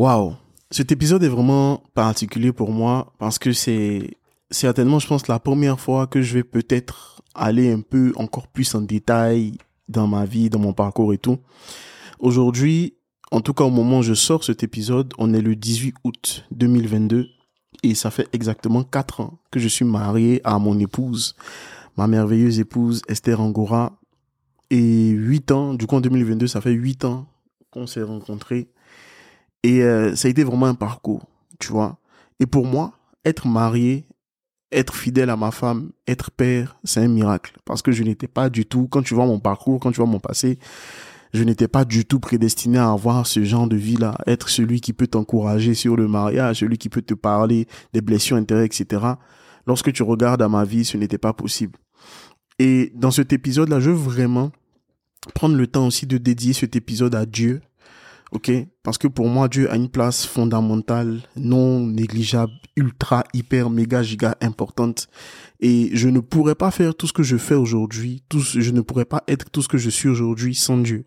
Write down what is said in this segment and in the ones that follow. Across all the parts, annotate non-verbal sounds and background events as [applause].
Waouh, cet épisode est vraiment particulier pour moi parce que c'est certainement, je pense, la première fois que je vais peut-être aller un peu encore plus en détail dans ma vie, dans mon parcours et tout. Aujourd'hui, en tout cas au moment où je sors cet épisode, on est le 18 août 2022 et ça fait exactement quatre ans que je suis marié à mon épouse, ma merveilleuse épouse Esther Angora. Et huit ans, du coup en 2022, ça fait huit ans qu'on s'est rencontrés. Et euh, ça a été vraiment un parcours, tu vois. Et pour moi, être marié, être fidèle à ma femme, être père, c'est un miracle. Parce que je n'étais pas du tout, quand tu vois mon parcours, quand tu vois mon passé, je n'étais pas du tout prédestiné à avoir ce genre de vie-là, être celui qui peut t'encourager sur le mariage, celui qui peut te parler des blessures intérieures, etc. Lorsque tu regardes à ma vie, ce n'était pas possible. Et dans cet épisode-là, je veux vraiment prendre le temps aussi de dédier cet épisode à Dieu, ok? Parce que pour moi, Dieu a une place fondamentale, non négligeable, ultra, hyper, méga, giga importante. Et je ne pourrais pas faire tout ce que je fais aujourd'hui, tout, je ne pourrais pas être tout ce que je suis aujourd'hui sans Dieu.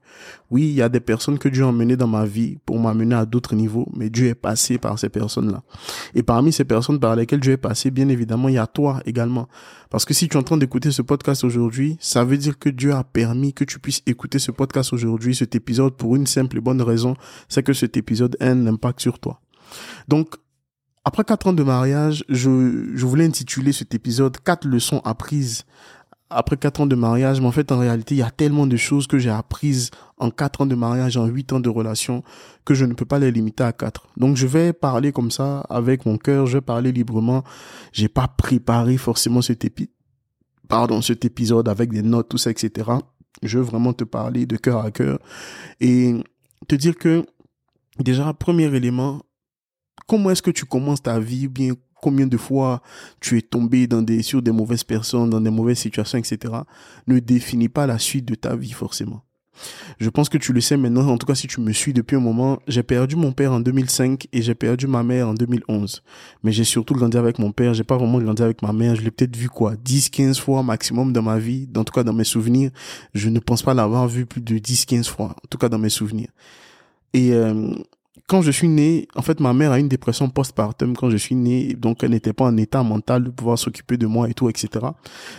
Oui, il y a des personnes que Dieu a emmenées dans ma vie pour m'amener à d'autres niveaux, mais Dieu est passé par ces personnes-là. Et parmi ces personnes par lesquelles Dieu est passé, bien évidemment, il y a toi également. Parce que si tu es en train d'écouter ce podcast aujourd'hui, ça veut dire que Dieu a permis que tu puisses écouter ce podcast aujourd'hui, cet épisode, pour une simple et bonne raison, c'est que cet épisode a un impact sur toi. Donc, après quatre ans de mariage, je, je voulais intituler cet épisode quatre leçons apprises après quatre ans de mariage, mais en fait, en réalité, il y a tellement de choses que j'ai apprises en quatre ans de mariage, en huit ans de relation, que je ne peux pas les limiter à quatre. Donc, je vais parler comme ça, avec mon cœur, je vais parler librement. J'ai pas préparé forcément cet épi pardon, cet épisode avec des notes, tout ça, etc. Je veux vraiment te parler de cœur à cœur et te dire que, déjà, premier élément, comment est-ce que tu commences ta vie, bien combien de fois tu es tombé dans des, sur des mauvaises personnes, dans des mauvaises situations, etc., ne définit pas la suite de ta vie forcément. Je pense que tu le sais maintenant, en tout cas si tu me suis depuis un moment, j'ai perdu mon père en 2005 et j'ai perdu ma mère en 2011. Mais j'ai surtout grandi avec mon père, j'ai pas vraiment grandi avec ma mère, je l'ai peut-être vu quoi, 10, 15 fois maximum dans ma vie, en tout cas dans mes souvenirs. Je ne pense pas l'avoir vu plus de 10, 15 fois, en tout cas dans mes souvenirs. Et euh, quand je suis né, en fait, ma mère a une dépression postpartum quand je suis né, donc elle n'était pas en état mental de pouvoir s'occuper de moi et tout, etc.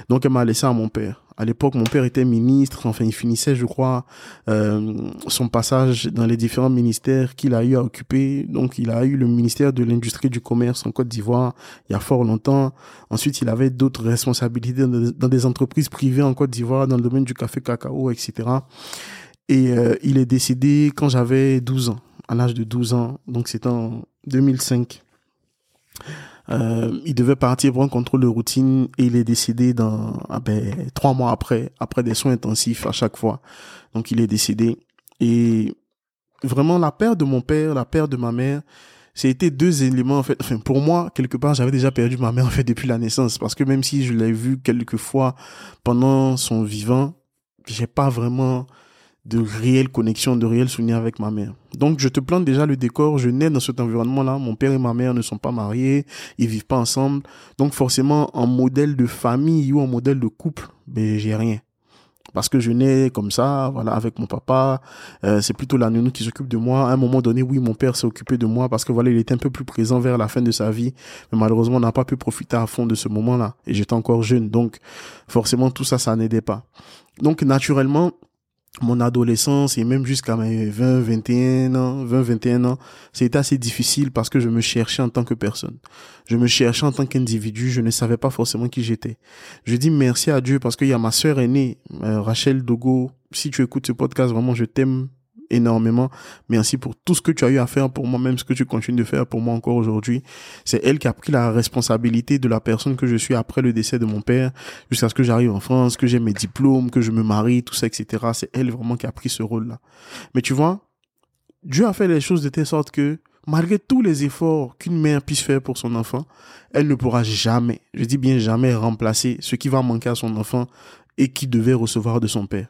Donc elle m'a laissé à mon père. À l'époque, mon père était ministre, enfin, il finissait, je crois, euh, son passage dans les différents ministères qu'il a eu à occuper. Donc, il a eu le ministère de l'Industrie du Commerce en Côte d'Ivoire il y a fort longtemps. Ensuite, il avait d'autres responsabilités dans des entreprises privées en Côte d'Ivoire, dans le domaine du café cacao, etc. Et euh, il est décédé quand j'avais 12 ans à l'âge de 12 ans, donc c'était en 2005. Euh, il devait partir pour un contrôle de routine et il est décédé dans ah ben, trois mois après, après des soins intensifs à chaque fois. Donc il est décédé. Et vraiment la perte de mon père, la perte de ma mère, c'était deux éléments en fait. Enfin pour moi quelque part j'avais déjà perdu ma mère en fait depuis la naissance parce que même si je l'ai vu quelques fois pendant son vivant, j'ai pas vraiment de réelles connexions, de réels souvenirs avec ma mère. Donc je te plante déjà le décor, je nais dans cet environnement-là, mon père et ma mère ne sont pas mariés, ils vivent pas ensemble. Donc forcément en modèle de famille ou en modèle de couple, ben j'ai rien. Parce que je nais comme ça, voilà, avec mon papa, euh, c'est plutôt la nounou qui s'occupe de moi. À un moment donné, oui, mon père s'est occupé de moi parce que voilà, il était un peu plus présent vers la fin de sa vie, mais malheureusement, on n'a pas pu profiter à fond de ce moment-là. Et j'étais encore jeune, donc forcément tout ça, ça n'aidait pas. Donc naturellement, mon adolescence et même jusqu'à mes 20, 21 ans, 20, 21 ans, c'était assez difficile parce que je me cherchais en tant que personne. Je me cherchais en tant qu'individu, je ne savais pas forcément qui j'étais. Je dis merci à Dieu parce qu'il y a ma sœur aînée, euh, Rachel Dogo. Si tu écoutes ce podcast, vraiment, je t'aime énormément. Merci pour tout ce que tu as eu à faire pour moi, même ce que tu continues de faire pour moi encore aujourd'hui. C'est elle qui a pris la responsabilité de la personne que je suis après le décès de mon père, jusqu'à ce que j'arrive en France, que j'ai mes diplômes, que je me marie, tout ça, etc. C'est elle vraiment qui a pris ce rôle-là. Mais tu vois, Dieu a fait les choses de telle sorte que, malgré tous les efforts qu'une mère puisse faire pour son enfant, elle ne pourra jamais, je dis bien jamais, remplacer ce qui va manquer à son enfant et qui devait recevoir de son père.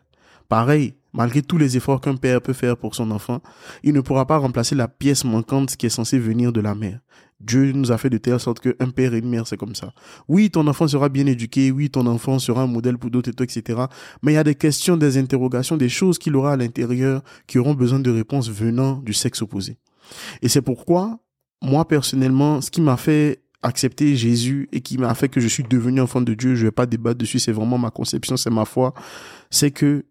Pareil, malgré tous les efforts qu'un père peut faire pour son enfant, il ne pourra pas remplacer la pièce manquante qui est censée venir de la mère. Dieu nous a fait de telle sorte qu'un père et une mère, c'est comme ça. Oui, ton enfant sera bien éduqué, oui, ton enfant sera un modèle pour d'autres, etc. Mais il y a des questions, des interrogations, des choses qu'il aura à l'intérieur qui auront besoin de réponses venant du sexe opposé. Et c'est pourquoi, moi, personnellement, ce qui m'a fait accepter Jésus et qui m'a fait que je suis devenu enfant de Dieu, je vais pas débattre dessus, c'est vraiment ma conception, c'est ma foi, c'est que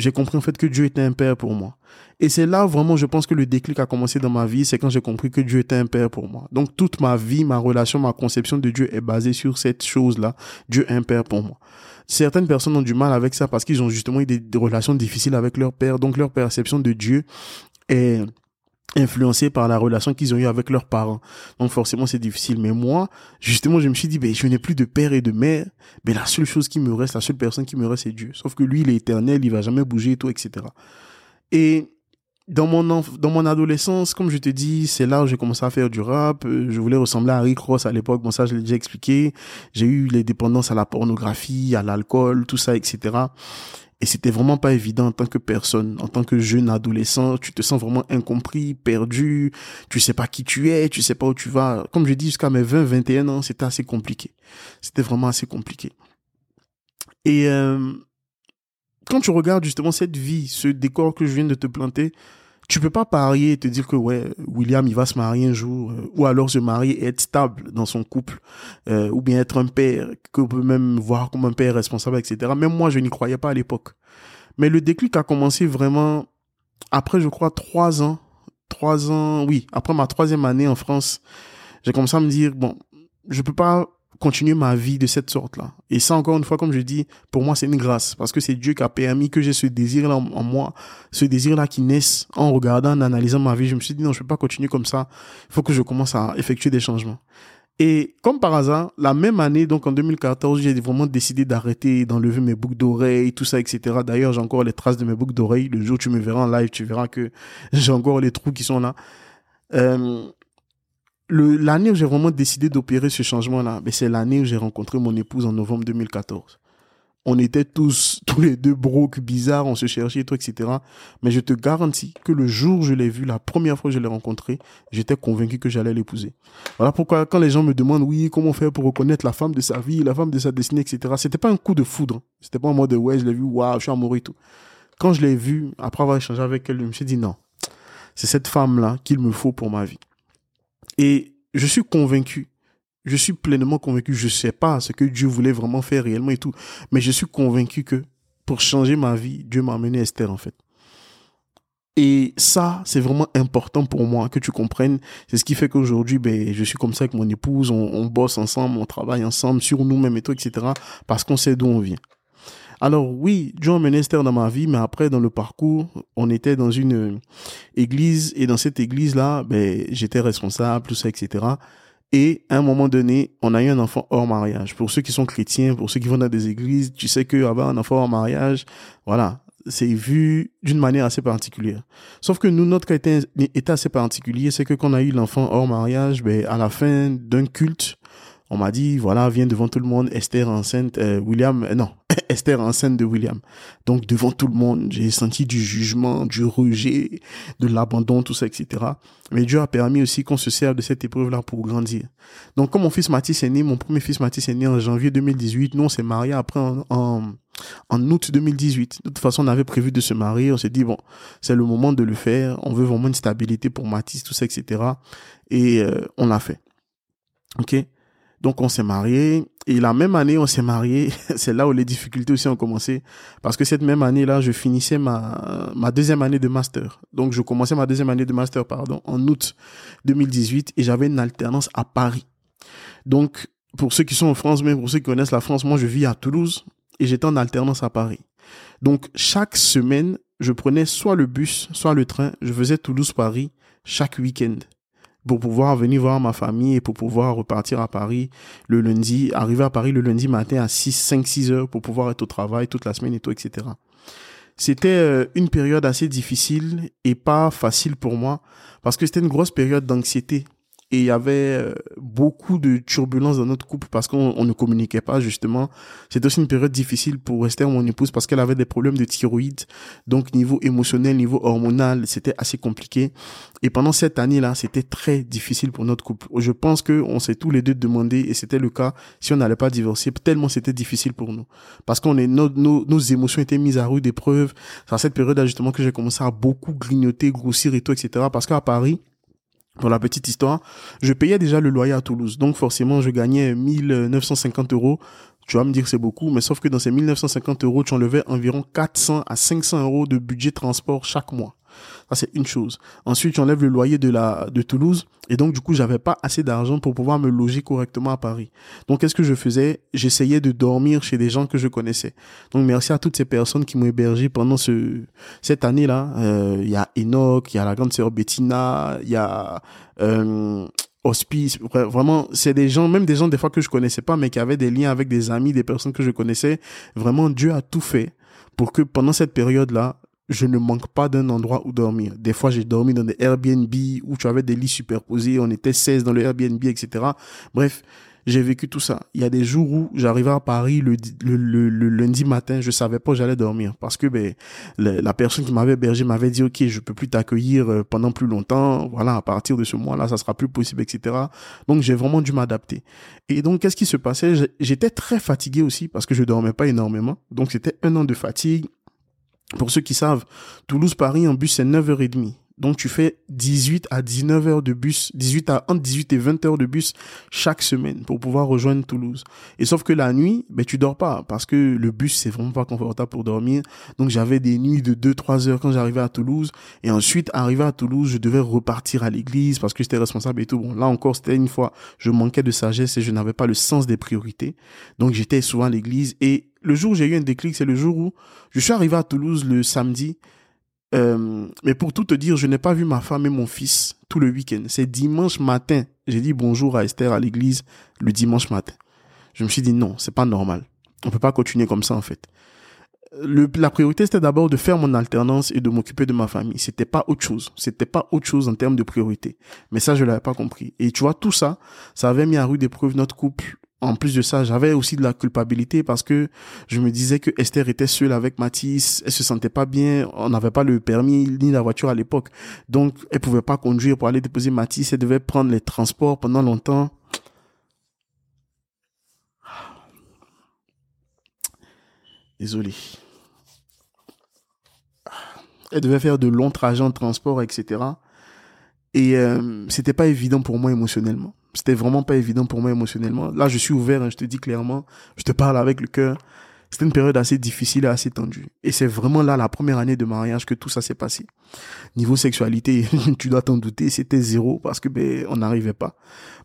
j'ai compris en fait que Dieu était un père pour moi. Et c'est là vraiment, je pense que le déclic a commencé dans ma vie, c'est quand j'ai compris que Dieu était un père pour moi. Donc toute ma vie, ma relation, ma conception de Dieu est basée sur cette chose-là. Dieu est un père pour moi. Certaines personnes ont du mal avec ça parce qu'ils ont justement eu des, des relations difficiles avec leur père. Donc leur perception de Dieu est influencés par la relation qu'ils ont eue avec leurs parents. Donc forcément c'est difficile. Mais moi, justement, je me suis dit, ben, je n'ai plus de père et de mère. Ben, la seule chose qui me reste, la seule personne qui me reste, c'est Dieu. Sauf que lui, il est éternel, il va jamais bouger et tout, etc. Et dans mon, dans mon adolescence, comme je te dis, c'est là où j'ai commencé à faire du rap. Je voulais ressembler à Rick Ross à l'époque. Bon, ça, je l'ai déjà expliqué. J'ai eu les dépendances à la pornographie, à l'alcool, tout ça, etc. Et c'était vraiment pas évident en tant que personne, en tant que jeune adolescent, tu te sens vraiment incompris, perdu, tu sais pas qui tu es, tu sais pas où tu vas. Comme je dis, jusqu'à mes 20, 21 ans, c'était assez compliqué. C'était vraiment assez compliqué. Et euh, quand tu regardes justement cette vie, ce décor que je viens de te planter, tu peux pas parier et te dire que ouais William il va se marier un jour euh, ou alors se marier et être stable dans son couple euh, ou bien être un père que peut même voir comme un père responsable etc même moi je n'y croyais pas à l'époque. Mais le déclic a commencé vraiment après je crois trois ans trois ans oui après ma troisième année en France j'ai commencé à me dire bon je peux pas continuer ma vie de cette sorte-là. Et ça, encore une fois, comme je dis, pour moi, c'est une grâce. Parce que c'est Dieu qui a permis que j'ai ce désir-là en moi, ce désir-là qui naisse en regardant, en analysant ma vie. Je me suis dit, non, je peux pas continuer comme ça. Il faut que je commence à effectuer des changements. Et comme par hasard, la même année, donc en 2014, j'ai vraiment décidé d'arrêter, d'enlever mes boucles d'oreilles, tout ça, etc. D'ailleurs, j'ai encore les traces de mes boucles d'oreilles. Le jour où tu me verras en live, tu verras que [laughs] j'ai encore les trous qui sont là. Euh, l'année où j'ai vraiment décidé d'opérer ce changement-là, ben, c'est l'année où j'ai rencontré mon épouse en novembre 2014. On était tous, [laughs] tous les deux broques bizarres, on se cherchait, tout, etc. Mais je te garantis que le jour où je l'ai vu, la première fois que je l'ai rencontré, j'étais convaincu que j'allais l'épouser. Voilà pourquoi quand les gens me demandent, oui, comment faire pour reconnaître la femme de sa vie, la femme de sa destinée, etc. C'était pas un coup de foudre. C'était pas un mode de, ouais, je l'ai vu, waouh, je suis amoureux et tout. Quand je l'ai vu, après avoir échangé avec elle, je me suis dit, non, c'est cette femme-là qu'il me faut pour ma vie. Et je suis convaincu, je suis pleinement convaincu, je sais pas ce que Dieu voulait vraiment faire réellement et tout, mais je suis convaincu que pour changer ma vie, Dieu m'a amené Esther en fait. Et ça, c'est vraiment important pour moi que tu comprennes. C'est ce qui fait qu'aujourd'hui, ben, je suis comme ça avec mon épouse, on, on bosse ensemble, on travaille ensemble sur nous-mêmes et tout, etc. Parce qu'on sait d'où on vient. Alors oui, Dieu a mené Esther dans ma vie, mais après dans le parcours, on était dans une église et dans cette église-là, ben, j'étais responsable, tout ça, etc. Et à un moment donné, on a eu un enfant hors mariage. Pour ceux qui sont chrétiens, pour ceux qui vont dans des églises, tu sais que avoir un enfant hors mariage, voilà, c'est vu d'une manière assez particulière. Sauf que nous, notre cas était, était assez particulier, c'est que quand on a eu l'enfant hors mariage, ben, à la fin d'un culte, on m'a dit, voilà, viens devant tout le monde, Esther enceinte, euh, William, euh, non, [laughs] Esther enceinte de William. Donc devant tout le monde, j'ai senti du jugement, du rejet, de l'abandon, tout ça, etc. Mais Dieu a permis aussi qu'on se serve de cette épreuve-là pour grandir. Donc comme mon fils Mathis est né, mon premier fils Mathis est né en janvier 2018, nous on s'est marié après en, en, août 2018. De toute façon, on avait prévu de se marier, on s'est dit, bon, c'est le moment de le faire, on veut vraiment une stabilité pour Mathis, tout ça, etc. Et euh, on l'a fait. Ok? Donc on s'est marié. Et la même année on s'est marié, [laughs] c'est là où les difficultés aussi ont commencé. Parce que cette même année-là, je finissais ma ma deuxième année de master. Donc je commençais ma deuxième année de master pardon en août 2018 et j'avais une alternance à Paris. Donc pour ceux qui sont en France, mais pour ceux qui connaissent la France, moi je vis à Toulouse. Et j'étais en alternance à Paris. Donc chaque semaine, je prenais soit le bus, soit le train, je faisais Toulouse-Paris chaque week-end pour pouvoir venir voir ma famille et pour pouvoir repartir à Paris le lundi, arriver à Paris le lundi matin à 6, 5, 6 heures pour pouvoir être au travail toute la semaine et tout, etc. C'était euh, une période assez difficile et pas facile pour moi parce que c'était une grosse période d'anxiété et il y avait euh, beaucoup de turbulences dans notre couple parce qu'on ne communiquait pas justement. C'était aussi une période difficile pour Esther, mon épouse, parce qu'elle avait des problèmes de thyroïde. Donc niveau émotionnel, niveau hormonal, c'était assez compliqué. Et pendant cette année-là, c'était très difficile pour notre couple. Je pense que on s'est tous les deux demandé, et c'était le cas, si on n'allait pas divorcer, tellement c'était difficile pour nous. Parce qu'on est, nos, nos, nos émotions étaient mises à rude épreuve. C'est à cette période-là justement que j'ai commencé à beaucoup grignoter, grossir et tout, etc. Parce qu'à Paris, pour la petite histoire, je payais déjà le loyer à Toulouse. Donc forcément, je gagnais 1950 euros. Tu vas me dire que c'est beaucoup, mais sauf que dans ces 1950 euros, tu enlevais environ 400 à 500 euros de budget transport chaque mois. Ça, c'est une chose. Ensuite, tu enlèves le loyer de la, de Toulouse. Et donc, du coup, j'avais pas assez d'argent pour pouvoir me loger correctement à Paris. Donc, qu'est-ce que je faisais? J'essayais de dormir chez des gens que je connaissais. Donc, merci à toutes ces personnes qui m'ont hébergé pendant ce, cette année-là. Euh, il y a Enoch, il y a la grande sœur Bettina, il y a, euh, hospice vraiment c'est des gens même des gens des fois que je connaissais pas mais qui avaient des liens avec des amis des personnes que je connaissais vraiment Dieu a tout fait pour que pendant cette période là je ne manque pas d'un endroit où dormir. Des fois, j'ai dormi dans des Airbnb où tu avais des lits superposés, on était 16 dans le Airbnb, etc. Bref, j'ai vécu tout ça. Il y a des jours où j'arrivais à Paris le, le, le, lundi matin, je savais pas où j'allais dormir parce que ben la personne qui m'avait hébergé m'avait dit ok je peux plus t'accueillir euh, pendant plus longtemps. Voilà à partir de ce mois-là ça sera plus possible etc. Donc j'ai vraiment dû m'adapter. Et donc qu'est-ce qui se passait? J'étais très fatigué aussi parce que je dormais pas énormément. Donc c'était un an de fatigue pour ceux qui savent, Toulouse-Paris en bus c'est 9h30. Donc tu fais 18 à 19 heures de bus, 18 à entre 18 et 20 heures de bus chaque semaine pour pouvoir rejoindre Toulouse. Et sauf que la nuit, ben tu dors pas parce que le bus c'est vraiment pas confortable pour dormir. Donc j'avais des nuits de 2 3 heures quand j'arrivais à Toulouse et ensuite arrivé à Toulouse, je devais repartir à l'église parce que j'étais responsable et tout. Bon, là encore, c'était une fois je manquais de sagesse et je n'avais pas le sens des priorités. Donc j'étais souvent à l'église et le jour où j'ai eu un déclic, c'est le jour où je suis arrivé à Toulouse le samedi. Euh, mais pour tout te dire, je n'ai pas vu ma femme et mon fils tout le week-end. C'est dimanche matin. J'ai dit bonjour à Esther à l'église le dimanche matin. Je me suis dit non, c'est pas normal. On peut pas continuer comme ça en fait. Le, la priorité c'était d'abord de faire mon alternance et de m'occuper de ma famille. C'était pas autre chose. C'était pas autre chose en termes de priorité. Mais ça je l'avais pas compris. Et tu vois tout ça, ça avait mis à rude épreuve notre couple en plus de ça, j'avais aussi de la culpabilité parce que je me disais que Esther était seule avec Mathis, elle se sentait pas bien, on n'avait pas le permis ni la voiture à l'époque. Donc, elle pouvait pas conduire pour aller déposer Mathis, elle devait prendre les transports pendant longtemps. Désolé. Elle devait faire de longs trajets en transport, etc. Et euh, c'était pas évident pour moi émotionnellement. C'était vraiment pas évident pour moi émotionnellement. Là, je suis ouvert, hein, je te dis clairement, je te parle avec le cœur. C'était une période assez difficile et assez tendue. Et c'est vraiment là, la première année de mariage, que tout ça s'est passé. Niveau sexualité, [laughs] tu dois t'en douter, c'était zéro parce que ben on n'arrivait pas.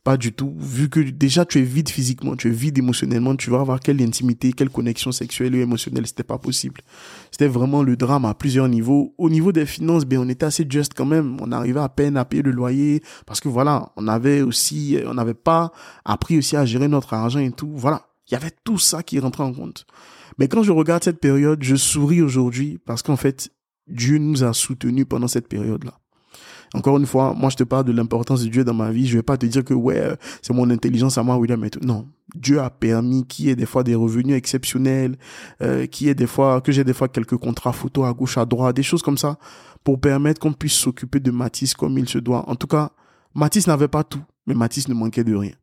Pas du tout. Vu que déjà tu es vide physiquement, tu es vide émotionnellement, tu vas avoir quelle intimité, quelle connexion sexuelle ou émotionnelle, c'était pas possible. C'était vraiment le drame à plusieurs niveaux. Au niveau des finances, ben on était assez juste quand même. On arrivait à peine à payer le loyer parce que voilà, on avait aussi, on n'avait pas appris aussi à gérer notre argent et tout. Voilà. Il y avait tout ça qui rentrait en compte. Mais quand je regarde cette période, je souris aujourd'hui parce qu'en fait, Dieu nous a soutenus pendant cette période-là. Encore une fois, moi je te parle de l'importance de Dieu dans ma vie. Je vais pas te dire que ouais, c'est mon intelligence à moi, William et tout. Non, Dieu a permis qu'il y ait des fois des revenus exceptionnels, euh, qu'il y ait des fois que j'ai des fois quelques contrats photo à gauche à droite, des choses comme ça pour permettre qu'on puisse s'occuper de Mathis comme il se doit. En tout cas, Mathis n'avait pas tout, mais Mathis ne manquait de rien.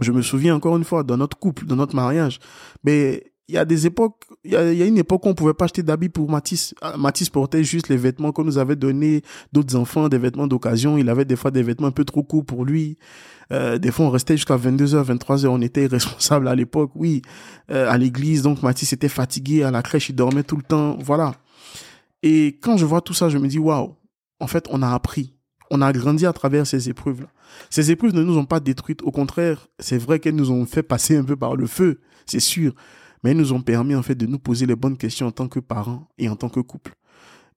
Je me souviens encore une fois dans notre couple, dans notre mariage, mais il y a des époques, il y a, une époque où on pouvait pas acheter d'habits pour Matisse. Ah, Matisse portait juste les vêtements qu'on nous avait donnés d'autres enfants, des vêtements d'occasion. Il avait des fois des vêtements un peu trop courts pour lui. Euh, des fois, on restait jusqu'à 22h, 23h. On était responsable à l'époque, oui, euh, à l'église. Donc, Matisse était fatigué. À la crèche, il dormait tout le temps. Voilà. Et quand je vois tout ça, je me dis, waouh, en fait, on a appris. On a grandi à travers ces épreuves-là. Ces épreuves ne nous ont pas détruites. Au contraire, c'est vrai qu'elles nous ont fait passer un peu par le feu. C'est sûr mais ils nous ont permis en fait de nous poser les bonnes questions en tant que parents et en tant que couple.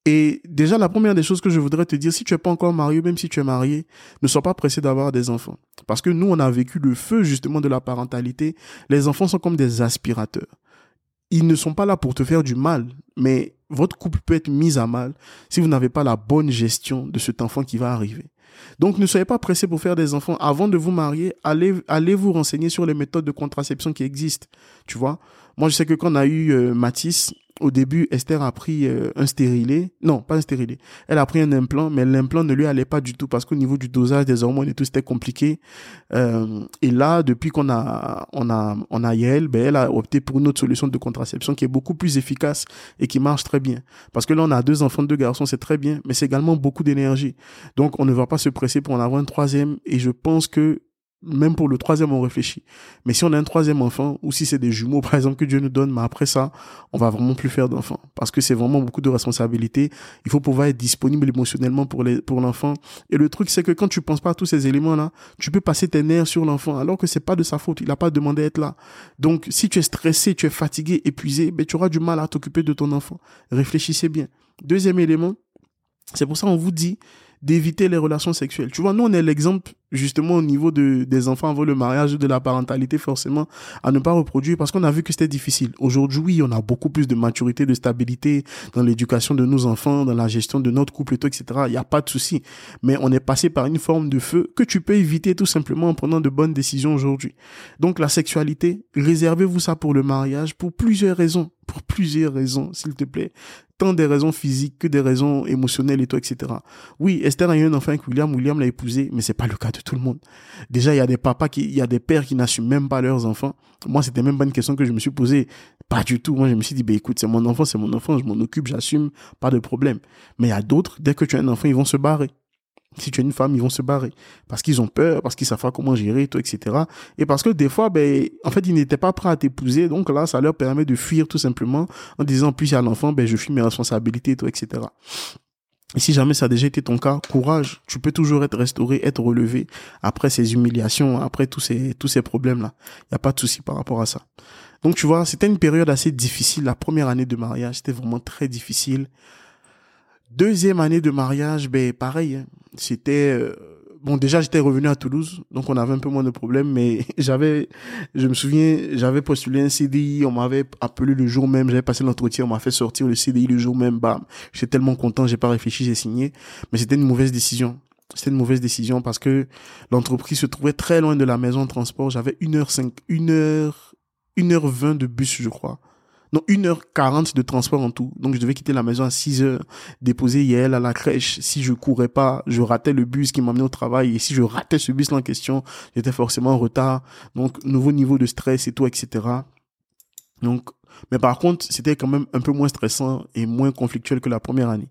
Et déjà, la première des choses que je voudrais te dire, si tu es pas encore marié, même si tu es marié, ne sois pas pressé d'avoir des enfants. Parce que nous, on a vécu le feu justement de la parentalité. Les enfants sont comme des aspirateurs. Ils ne sont pas là pour te faire du mal, mais votre couple peut être mis à mal si vous n'avez pas la bonne gestion de cet enfant qui va arriver. Donc, ne soyez pas pressés pour faire des enfants. Avant de vous marier, allez, allez vous renseigner sur les méthodes de contraception qui existent. Tu vois? Moi, je sais que quand on a eu euh, Matisse, au début, Esther a pris euh, un stérilet. Non, pas un stérilet. Elle a pris un implant, mais l'implant ne lui allait pas du tout parce qu'au niveau du dosage des hormones et tout, c'était compliqué. Euh, et là, depuis qu'on a, on a, on a Yael, ben, elle a opté pour une autre solution de contraception qui est beaucoup plus efficace et qui marche très bien. Parce que là, on a deux enfants, deux garçons, c'est très bien, mais c'est également beaucoup d'énergie. Donc, on ne va pas se presser pour en avoir un troisième. Et je pense que même pour le troisième, on réfléchit. Mais si on a un troisième enfant, ou si c'est des jumeaux, [laughs] par exemple, que Dieu nous donne, mais après ça, on va vraiment plus faire d'enfants. Parce que c'est vraiment beaucoup de responsabilités. Il faut pouvoir être disponible émotionnellement pour l'enfant. Et le truc, c'est que quand tu penses pas à tous ces éléments-là, tu peux passer tes nerfs sur l'enfant, alors que c'est pas de sa faute. Il a pas demandé à être là. Donc, si tu es stressé, tu es fatigué, épuisé, ben, tu auras du mal à t'occuper de ton enfant. Réfléchissez bien. Deuxième élément, c'est pour ça qu'on vous dit, d'éviter les relations sexuelles. Tu vois, nous, on est l'exemple, justement, au niveau de, des enfants avant le mariage, de la parentalité, forcément, à ne pas reproduire parce qu'on a vu que c'était difficile. Aujourd'hui, on a beaucoup plus de maturité, de stabilité dans l'éducation de nos enfants, dans la gestion de notre couple etc. Il n'y a pas de souci. Mais on est passé par une forme de feu que tu peux éviter tout simplement en prenant de bonnes décisions aujourd'hui. Donc, la sexualité, réservez-vous ça pour le mariage pour plusieurs raisons. Pour plusieurs raisons, s'il te plaît tant des raisons physiques que des raisons émotionnelles et tout, etc. Oui, Esther a eu un enfant avec William, William l'a épousé, mais c'est pas le cas de tout le monde. Déjà, il y a des papas qui, il y a des pères qui n'assument même pas leurs enfants. Moi, c'était même pas une question que je me suis posée. Pas du tout. Moi, je me suis dit, bah, écoute, c'est mon enfant, c'est mon enfant, je m'en occupe, j'assume, pas de problème. Mais il y a d'autres, dès que tu as un enfant, ils vont se barrer. Si tu es une femme, ils vont se barrer. Parce qu'ils ont peur, parce qu'ils savent pas comment gérer, etc. Et parce que des fois, ben, en fait, ils n'étaient pas prêts à t'épouser. Donc là, ça leur permet de fuir tout simplement en disant, plus à l'enfant, ben, je fuis mes responsabilités, etc. Et si jamais ça a déjà été ton cas, courage. Tu peux toujours être restauré, être relevé après ces humiliations, après tous ces, tous ces problèmes-là. Il n'y a pas de souci par rapport à ça. Donc, tu vois, c'était une période assez difficile. La première année de mariage, c'était vraiment très difficile. Deuxième année de mariage, ben pareil, hein. c'était euh, bon déjà j'étais revenu à Toulouse, donc on avait un peu moins de problèmes, mais [laughs] j'avais, je me souviens, j'avais postulé un CDI, on m'avait appelé le jour même, j'avais passé l'entretien, on m'a fait sortir le CDI le jour même, bam, j'étais tellement content, j'ai pas réfléchi, j'ai signé, mais c'était une mauvaise décision. C'était une mauvaise décision parce que l'entreprise se trouvait très loin de la maison de transport. J'avais une heure cinq, une heure, une heure vingt de bus, je crois. Non, 1h40 de transport en tout. Donc, je devais quitter la maison à 6 h déposer Yael à la crèche. Si je courais pas, je ratais le bus qui m'amenait au travail. Et si je ratais ce bus-là en question, j'étais forcément en retard. Donc, nouveau niveau de stress et tout, etc. Donc, mais par contre, c'était quand même un peu moins stressant et moins conflictuel que la première année.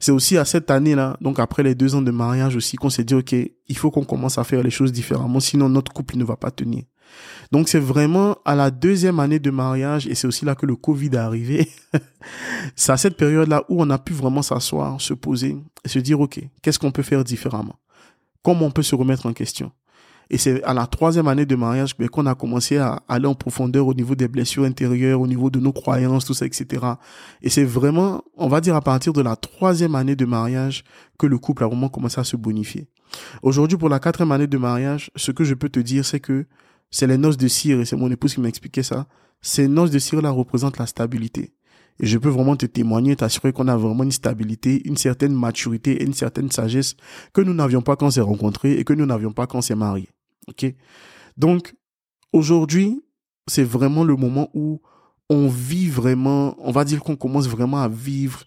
C'est aussi à cette année-là, donc après les deux ans de mariage aussi, qu'on s'est dit, OK, il faut qu'on commence à faire les choses différemment, sinon notre couple ne va pas tenir. Donc c'est vraiment à la deuxième année de mariage, et c'est aussi là que le Covid est arrivé. [laughs] c'est à cette période-là où on a pu vraiment s'asseoir, se poser et se dire, OK, qu'est-ce qu'on peut faire différemment? Comment on peut se remettre en question? Et c'est à la troisième année de mariage qu'on a commencé à aller en profondeur au niveau des blessures intérieures, au niveau de nos croyances, tout ça, etc. Et c'est vraiment, on va dire à partir de la troisième année de mariage que le couple a vraiment commencé à se bonifier. Aujourd'hui, pour la quatrième année de mariage, ce que je peux te dire, c'est que c'est les noces de cire, et c'est mon épouse qui m'a expliqué ça. Ces noces de cire là représentent la stabilité. Et je peux vraiment te témoigner, t'assurer qu'on a vraiment une stabilité, une certaine maturité et une certaine sagesse que nous n'avions pas quand on s'est rencontrés et que nous n'avions pas quand on s'est mariés. Ok? Donc, aujourd'hui, c'est vraiment le moment où on vit vraiment, on va dire qu'on commence vraiment à vivre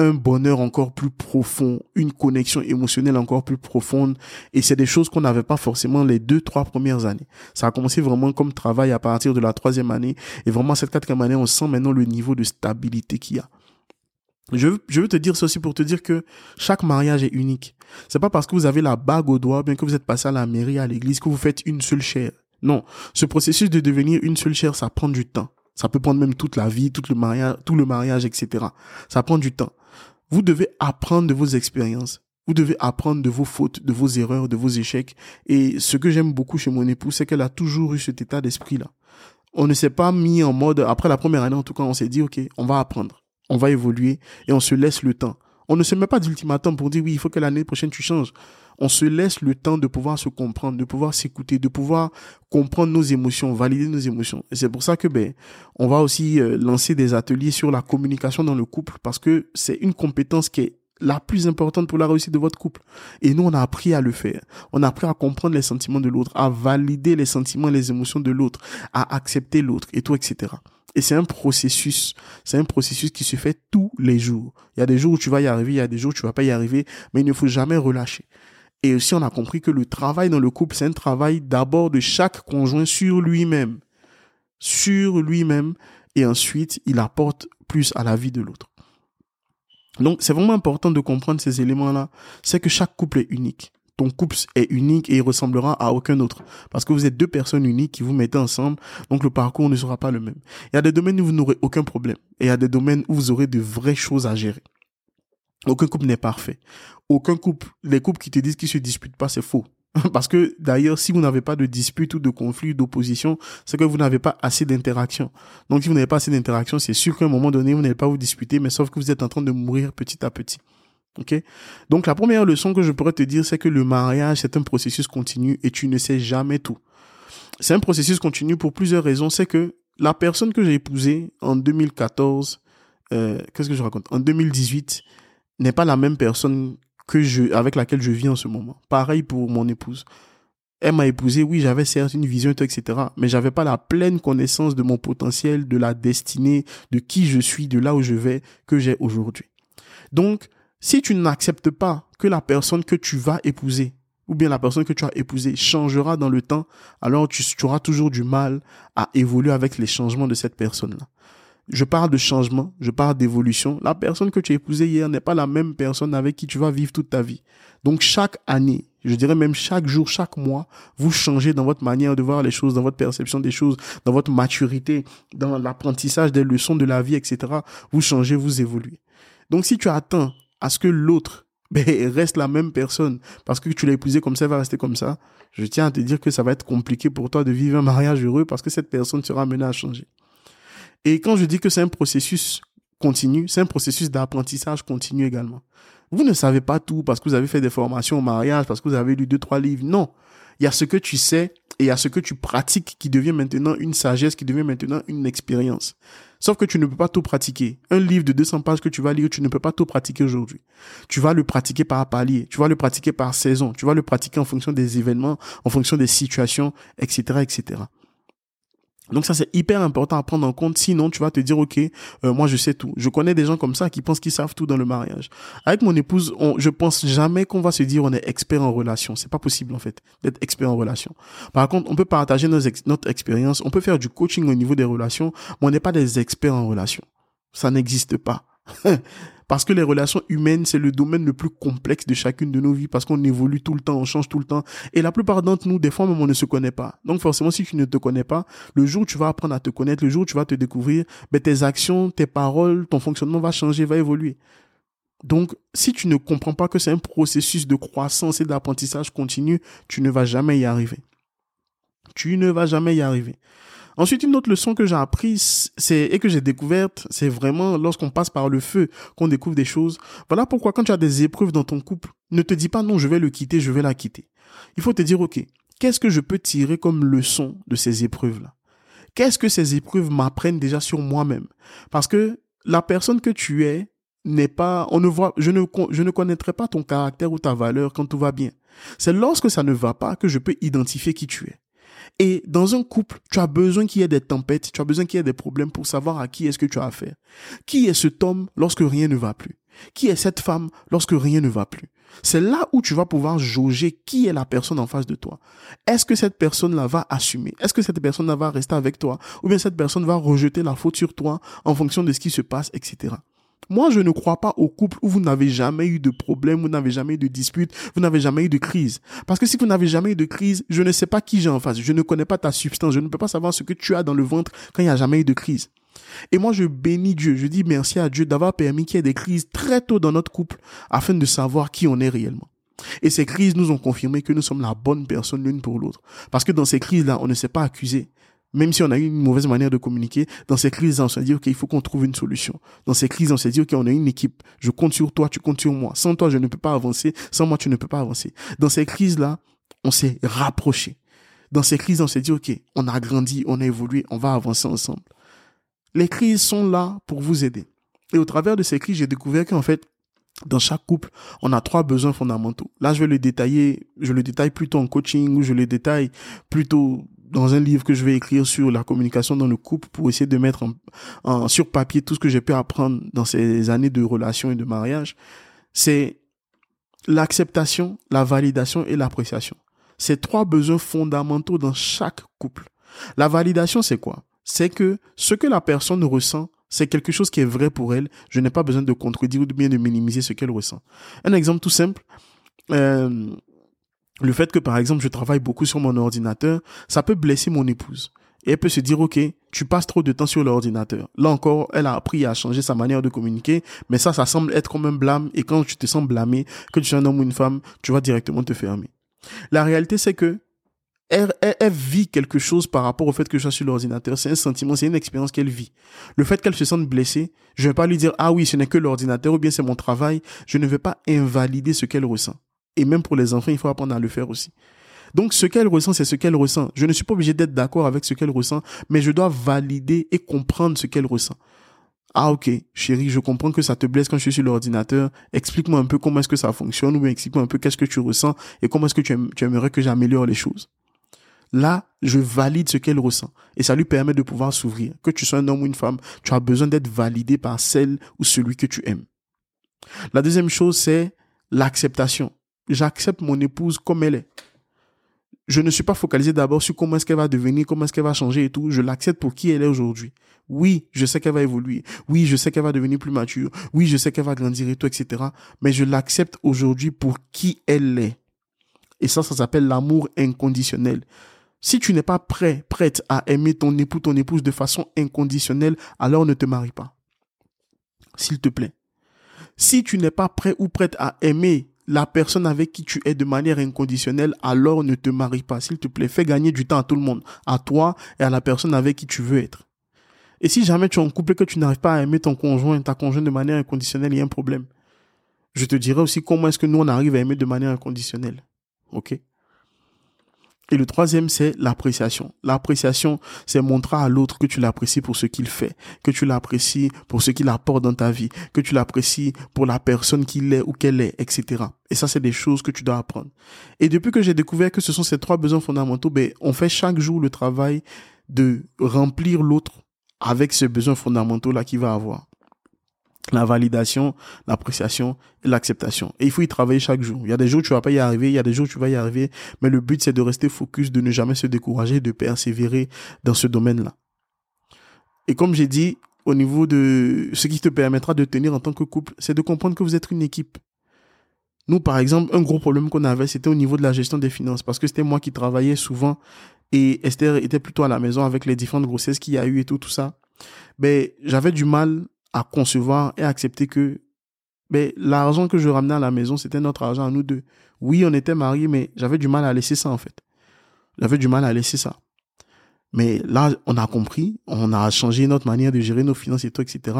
un bonheur encore plus profond, une connexion émotionnelle encore plus profonde. Et c'est des choses qu'on n'avait pas forcément les deux, trois premières années. Ça a commencé vraiment comme travail à partir de la troisième année. Et vraiment, cette quatrième année, on sent maintenant le niveau de stabilité qu'il y a. Je veux, je veux te dire ceci pour te dire que chaque mariage est unique. C'est pas parce que vous avez la bague au doigt, bien que vous êtes passé à la mairie, à l'église, que vous faites une seule chair. Non. Ce processus de devenir une seule chair, ça prend du temps. Ça peut prendre même toute la vie, tout le mariage, tout le mariage, etc. Ça prend du temps. Vous devez apprendre de vos expériences. Vous devez apprendre de vos fautes, de vos erreurs, de vos échecs. Et ce que j'aime beaucoup chez mon épouse, c'est qu'elle a toujours eu cet état d'esprit-là. On ne s'est pas mis en mode, après la première année en tout cas, on s'est dit, OK, on va apprendre, on va évoluer et on se laisse le temps. On ne se met pas d'ultimatum pour dire, oui, il faut que l'année prochaine tu changes on se laisse le temps de pouvoir se comprendre, de pouvoir s'écouter, de pouvoir comprendre nos émotions, valider nos émotions. Et c'est pour ça que ben on va aussi euh, lancer des ateliers sur la communication dans le couple parce que c'est une compétence qui est la plus importante pour la réussite de votre couple. Et nous, on a appris à le faire. On a appris à comprendre les sentiments de l'autre, à valider les sentiments les émotions de l'autre, à accepter l'autre et tout, etc. Et c'est un processus. C'est un processus qui se fait tous les jours. Il y a des jours où tu vas y arriver, il y a des jours où tu vas pas y arriver, mais il ne faut jamais relâcher. Et aussi, on a compris que le travail dans le couple, c'est un travail d'abord de chaque conjoint sur lui-même. Sur lui-même. Et ensuite, il apporte plus à la vie de l'autre. Donc, c'est vraiment important de comprendre ces éléments-là. C'est que chaque couple est unique ton couple est unique et il ressemblera à aucun autre. Parce que vous êtes deux personnes uniques qui vous mettez ensemble, donc le parcours ne sera pas le même. Il y a des domaines où vous n'aurez aucun problème. Et il y a des domaines où vous aurez de vraies choses à gérer. Aucun couple n'est parfait. Aucun couple, les couples qui te disent qu'ils se disputent pas, c'est faux. [laughs] Parce que d'ailleurs, si vous n'avez pas de dispute ou de conflit, d'opposition, c'est que vous n'avez pas assez d'interaction. Donc si vous n'avez pas assez d'interaction, c'est sûr qu'à un moment donné, vous n'allez pas vous disputer, mais sauf que vous êtes en train de mourir petit à petit. Ok? Donc la première leçon que je pourrais te dire, c'est que le mariage, c'est un processus continu et tu ne sais jamais tout. C'est un processus continu pour plusieurs raisons. C'est que la personne que j'ai épousée en 2014, euh, qu'est-ce que je raconte? En 2018, n'est pas la même personne que je, avec laquelle je vis en ce moment. Pareil pour mon épouse. Elle m'a épousé, oui, j'avais certes une vision, etc., mais j'avais pas la pleine connaissance de mon potentiel, de la destinée, de qui je suis, de là où je vais, que j'ai aujourd'hui. Donc, si tu n'acceptes pas que la personne que tu vas épouser, ou bien la personne que tu as épousée, changera dans le temps, alors tu, auras toujours du mal à évoluer avec les changements de cette personne-là. Je parle de changement, je parle d'évolution. La personne que tu as épousée hier n'est pas la même personne avec qui tu vas vivre toute ta vie. Donc chaque année, je dirais même chaque jour, chaque mois, vous changez dans votre manière de voir les choses, dans votre perception des choses, dans votre maturité, dans l'apprentissage des leçons de la vie, etc. Vous changez, vous évoluez. Donc si tu attends à ce que l'autre [laughs] ben, reste la même personne parce que tu l'as épousé comme ça, elle va rester comme ça, je tiens à te dire que ça va être compliqué pour toi de vivre un mariage heureux parce que cette personne sera amenée à changer. Et quand je dis que c'est un processus continu, c'est un processus d'apprentissage continu également. Vous ne savez pas tout parce que vous avez fait des formations au mariage, parce que vous avez lu deux, trois livres. Non. Il y a ce que tu sais et a ce que tu pratiques qui devient maintenant une sagesse, qui devient maintenant une expérience. Sauf que tu ne peux pas tout pratiquer. Un livre de 200 pages que tu vas lire, tu ne peux pas tout pratiquer aujourd'hui. Tu vas le pratiquer par palier, tu vas le pratiquer par saison, tu vas le pratiquer en fonction des événements, en fonction des situations, etc., etc. Donc ça c'est hyper important à prendre en compte. Sinon tu vas te dire ok, euh, moi je sais tout. Je connais des gens comme ça qui pensent qu'ils savent tout dans le mariage. Avec mon épouse, on, je pense jamais qu'on va se dire on est expert en relation. C'est pas possible en fait d'être expert en relation. Par contre, on peut partager notre expérience, on peut faire du coaching au niveau des relations, mais on n'est pas des experts en relation. Ça n'existe pas. [laughs] Parce que les relations humaines, c'est le domaine le plus complexe de chacune de nos vies parce qu'on évolue tout le temps, on change tout le temps. Et la plupart d'entre nous, des fois même, on ne se connaît pas. Donc forcément, si tu ne te connais pas, le jour où tu vas apprendre à te connaître, le jour où tu vas te découvrir, ben, tes actions, tes paroles, ton fonctionnement va changer, va évoluer. Donc, si tu ne comprends pas que c'est un processus de croissance et d'apprentissage continu, tu ne vas jamais y arriver. Tu ne vas jamais y arriver. Ensuite, une autre leçon que j'ai apprise et que j'ai découverte, c'est vraiment lorsqu'on passe par le feu qu'on découvre des choses. Voilà pourquoi quand tu as des épreuves dans ton couple, ne te dis pas non, je vais le quitter, je vais la quitter. Il faut te dire, OK, qu'est-ce que je peux tirer comme leçon de ces épreuves-là? Qu'est-ce que ces épreuves m'apprennent déjà sur moi-même? Parce que la personne que tu es n'est pas, on ne voit, je ne connaîtrai pas ton caractère ou ta valeur quand tout va bien. C'est lorsque ça ne va pas que je peux identifier qui tu es. Et dans un couple, tu as besoin qu'il y ait des tempêtes, tu as besoin qu'il y ait des problèmes pour savoir à qui est-ce que tu as affaire. Qui est cet homme lorsque rien ne va plus? Qui est cette femme lorsque rien ne va plus? C'est là où tu vas pouvoir jauger qui est la personne en face de toi. Est-ce que cette personne-là va assumer? Est-ce que cette personne-là va rester avec toi? Ou bien cette personne va rejeter la faute sur toi en fonction de ce qui se passe, etc. Moi, je ne crois pas au couple où vous n'avez jamais eu de problème, vous n'avez jamais eu de dispute, vous n'avez jamais eu de crise. Parce que si vous n'avez jamais eu de crise, je ne sais pas qui j'ai en face. Je ne connais pas ta substance. Je ne peux pas savoir ce que tu as dans le ventre quand il n'y a jamais eu de crise. Et moi, je bénis Dieu. Je dis merci à Dieu d'avoir permis qu'il y ait des crises très tôt dans notre couple afin de savoir qui on est réellement. Et ces crises nous ont confirmé que nous sommes la bonne personne l'une pour l'autre. Parce que dans ces crises-là, on ne s'est pas accusé. Même si on a eu une mauvaise manière de communiquer, dans ces crises, on s'est dit, OK, il faut qu'on trouve une solution. Dans ces crises, on s'est dit, OK, on est une équipe. Je compte sur toi, tu comptes sur moi. Sans toi, je ne peux pas avancer. Sans moi, tu ne peux pas avancer. Dans ces crises-là, on s'est rapproché. Dans ces crises, on s'est dit, OK, on a grandi, on a évolué, on va avancer ensemble. Les crises sont là pour vous aider. Et au travers de ces crises, j'ai découvert qu'en fait, dans chaque couple, on a trois besoins fondamentaux. Là, je vais le détailler, je le détaille plutôt en coaching ou je le détaille plutôt dans un livre que je vais écrire sur la communication dans le couple pour essayer de mettre en, sur papier tout ce que j'ai pu apprendre dans ces années de relation et de mariage. C'est l'acceptation, la validation et l'appréciation. C'est trois besoins fondamentaux dans chaque couple. La validation, c'est quoi? C'est que ce que la personne ressent, c'est quelque chose qui est vrai pour elle. Je n'ai pas besoin de contredire ou de bien de minimiser ce qu'elle ressent. Un exemple tout simple. Euh, le fait que, par exemple, je travaille beaucoup sur mon ordinateur, ça peut blesser mon épouse. Et elle peut se dire, OK, tu passes trop de temps sur l'ordinateur. Là encore, elle a appris à changer sa manière de communiquer, mais ça, ça semble être comme un blâme. Et quand tu te sens blâmé, que tu es un homme ou une femme, tu vas directement te fermer. La réalité, c'est que elle, vit quelque chose par rapport au fait que je sois sur l'ordinateur. C'est un sentiment, c'est une expérience qu'elle vit. Le fait qu'elle se sente blessée, je ne vais pas lui dire, ah oui, ce n'est que l'ordinateur ou bien c'est mon travail. Je ne vais pas invalider ce qu'elle ressent. Et même pour les enfants, il faut apprendre à le faire aussi. Donc, ce qu'elle ressent, c'est ce qu'elle ressent. Je ne suis pas obligé d'être d'accord avec ce qu'elle ressent, mais je dois valider et comprendre ce qu'elle ressent. Ah ok, chérie, je comprends que ça te blesse quand je suis sur l'ordinateur. Explique-moi un peu comment est-ce que ça fonctionne ou explique-moi un peu qu'est-ce que tu ressens et comment est-ce que tu aimerais que j'améliore les choses. Là, je valide ce qu'elle ressent et ça lui permet de pouvoir s'ouvrir. Que tu sois un homme ou une femme, tu as besoin d'être validé par celle ou celui que tu aimes. La deuxième chose, c'est l'acceptation. J'accepte mon épouse comme elle est je ne suis pas focalisé d'abord sur comment est-ce qu'elle va devenir, comment est-ce qu'elle va changer et tout. Je l'accepte pour qui elle est aujourd'hui. Oui, je sais qu'elle va évoluer. Oui, je sais qu'elle va devenir plus mature. Oui, je sais qu'elle va grandir et tout, etc. Mais je l'accepte aujourd'hui pour qui elle est. Et ça, ça s'appelle l'amour inconditionnel. Si tu n'es pas prêt, prête à aimer ton époux, ton épouse de façon inconditionnelle, alors ne te marie pas. S'il te plaît. Si tu n'es pas prêt ou prête à aimer la personne avec qui tu es de manière inconditionnelle, alors ne te marie pas. S'il te plaît, fais gagner du temps à tout le monde, à toi et à la personne avec qui tu veux être. Et si jamais tu es en couple et que tu n'arrives pas à aimer ton conjoint, ta conjointe de manière inconditionnelle, il y a un problème. Je te dirai aussi comment est-ce que nous on arrive à aimer de manière inconditionnelle. Ok? Et le troisième, c'est l'appréciation. L'appréciation, c'est montrer à l'autre que tu l'apprécies pour ce qu'il fait, que tu l'apprécies pour ce qu'il apporte dans ta vie, que tu l'apprécies pour la personne qu'il est ou qu'elle est, etc. Et ça, c'est des choses que tu dois apprendre. Et depuis que j'ai découvert que ce sont ces trois besoins fondamentaux, ben, on fait chaque jour le travail de remplir l'autre avec ces besoins fondamentaux là qu'il va avoir la validation, l'appréciation et l'acceptation. Et il faut y travailler chaque jour. Il y a des jours où tu vas pas y arriver, il y a des jours où tu vas y arriver, mais le but c'est de rester focus, de ne jamais se décourager, de persévérer dans ce domaine-là. Et comme j'ai dit, au niveau de ce qui te permettra de tenir en tant que couple, c'est de comprendre que vous êtes une équipe. Nous, par exemple, un gros problème qu'on avait, c'était au niveau de la gestion des finances, parce que c'était moi qui travaillais souvent et Esther était plutôt à la maison avec les différentes grossesses qu'il y a eu et tout, tout ça. Ben, j'avais du mal à concevoir et accepter que ben, l'argent que je ramenais à la maison, c'était notre argent à nous deux. Oui, on était mariés, mais j'avais du mal à laisser ça, en fait. J'avais du mal à laisser ça. Mais là, on a compris, on a changé notre manière de gérer nos finances et tout, etc.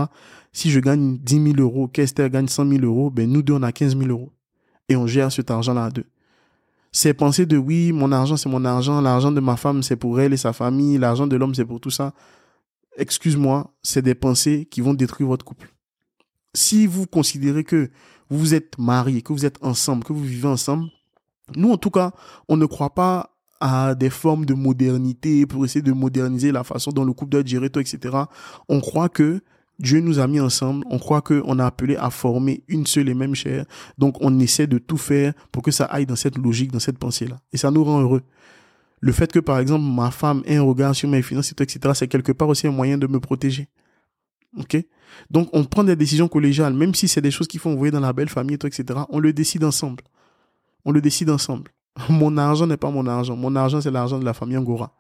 Si je gagne 10 000 euros, qu'Esther gagne 100 000 euros, ben, nous deux, on a 15 000 euros. Et on gère cet argent-là à deux. C'est penser de oui, mon argent, c'est mon argent, l'argent de ma femme, c'est pour elle et sa famille, l'argent de l'homme, c'est pour tout ça excuse-moi, c'est des pensées qui vont détruire votre couple. Si vous considérez que vous êtes marié, que vous êtes ensemble, que vous vivez ensemble, nous en tout cas, on ne croit pas à des formes de modernité pour essayer de moderniser la façon dont le couple doit géré, tout, etc. On croit que Dieu nous a mis ensemble, on croit qu'on a appelé à former une seule et même chair, donc on essaie de tout faire pour que ça aille dans cette logique, dans cette pensée-là. Et ça nous rend heureux. Le fait que, par exemple, ma femme ait un regard sur mes finances, etc., c'est quelque part aussi un moyen de me protéger. OK? Donc, on prend des décisions collégiales, même si c'est des choses qu'il faut envoyer dans la belle famille, etc., on le décide ensemble. On le décide ensemble. [laughs] Mon argent n'est pas mon argent. Mon argent, c'est l'argent de la famille Angora.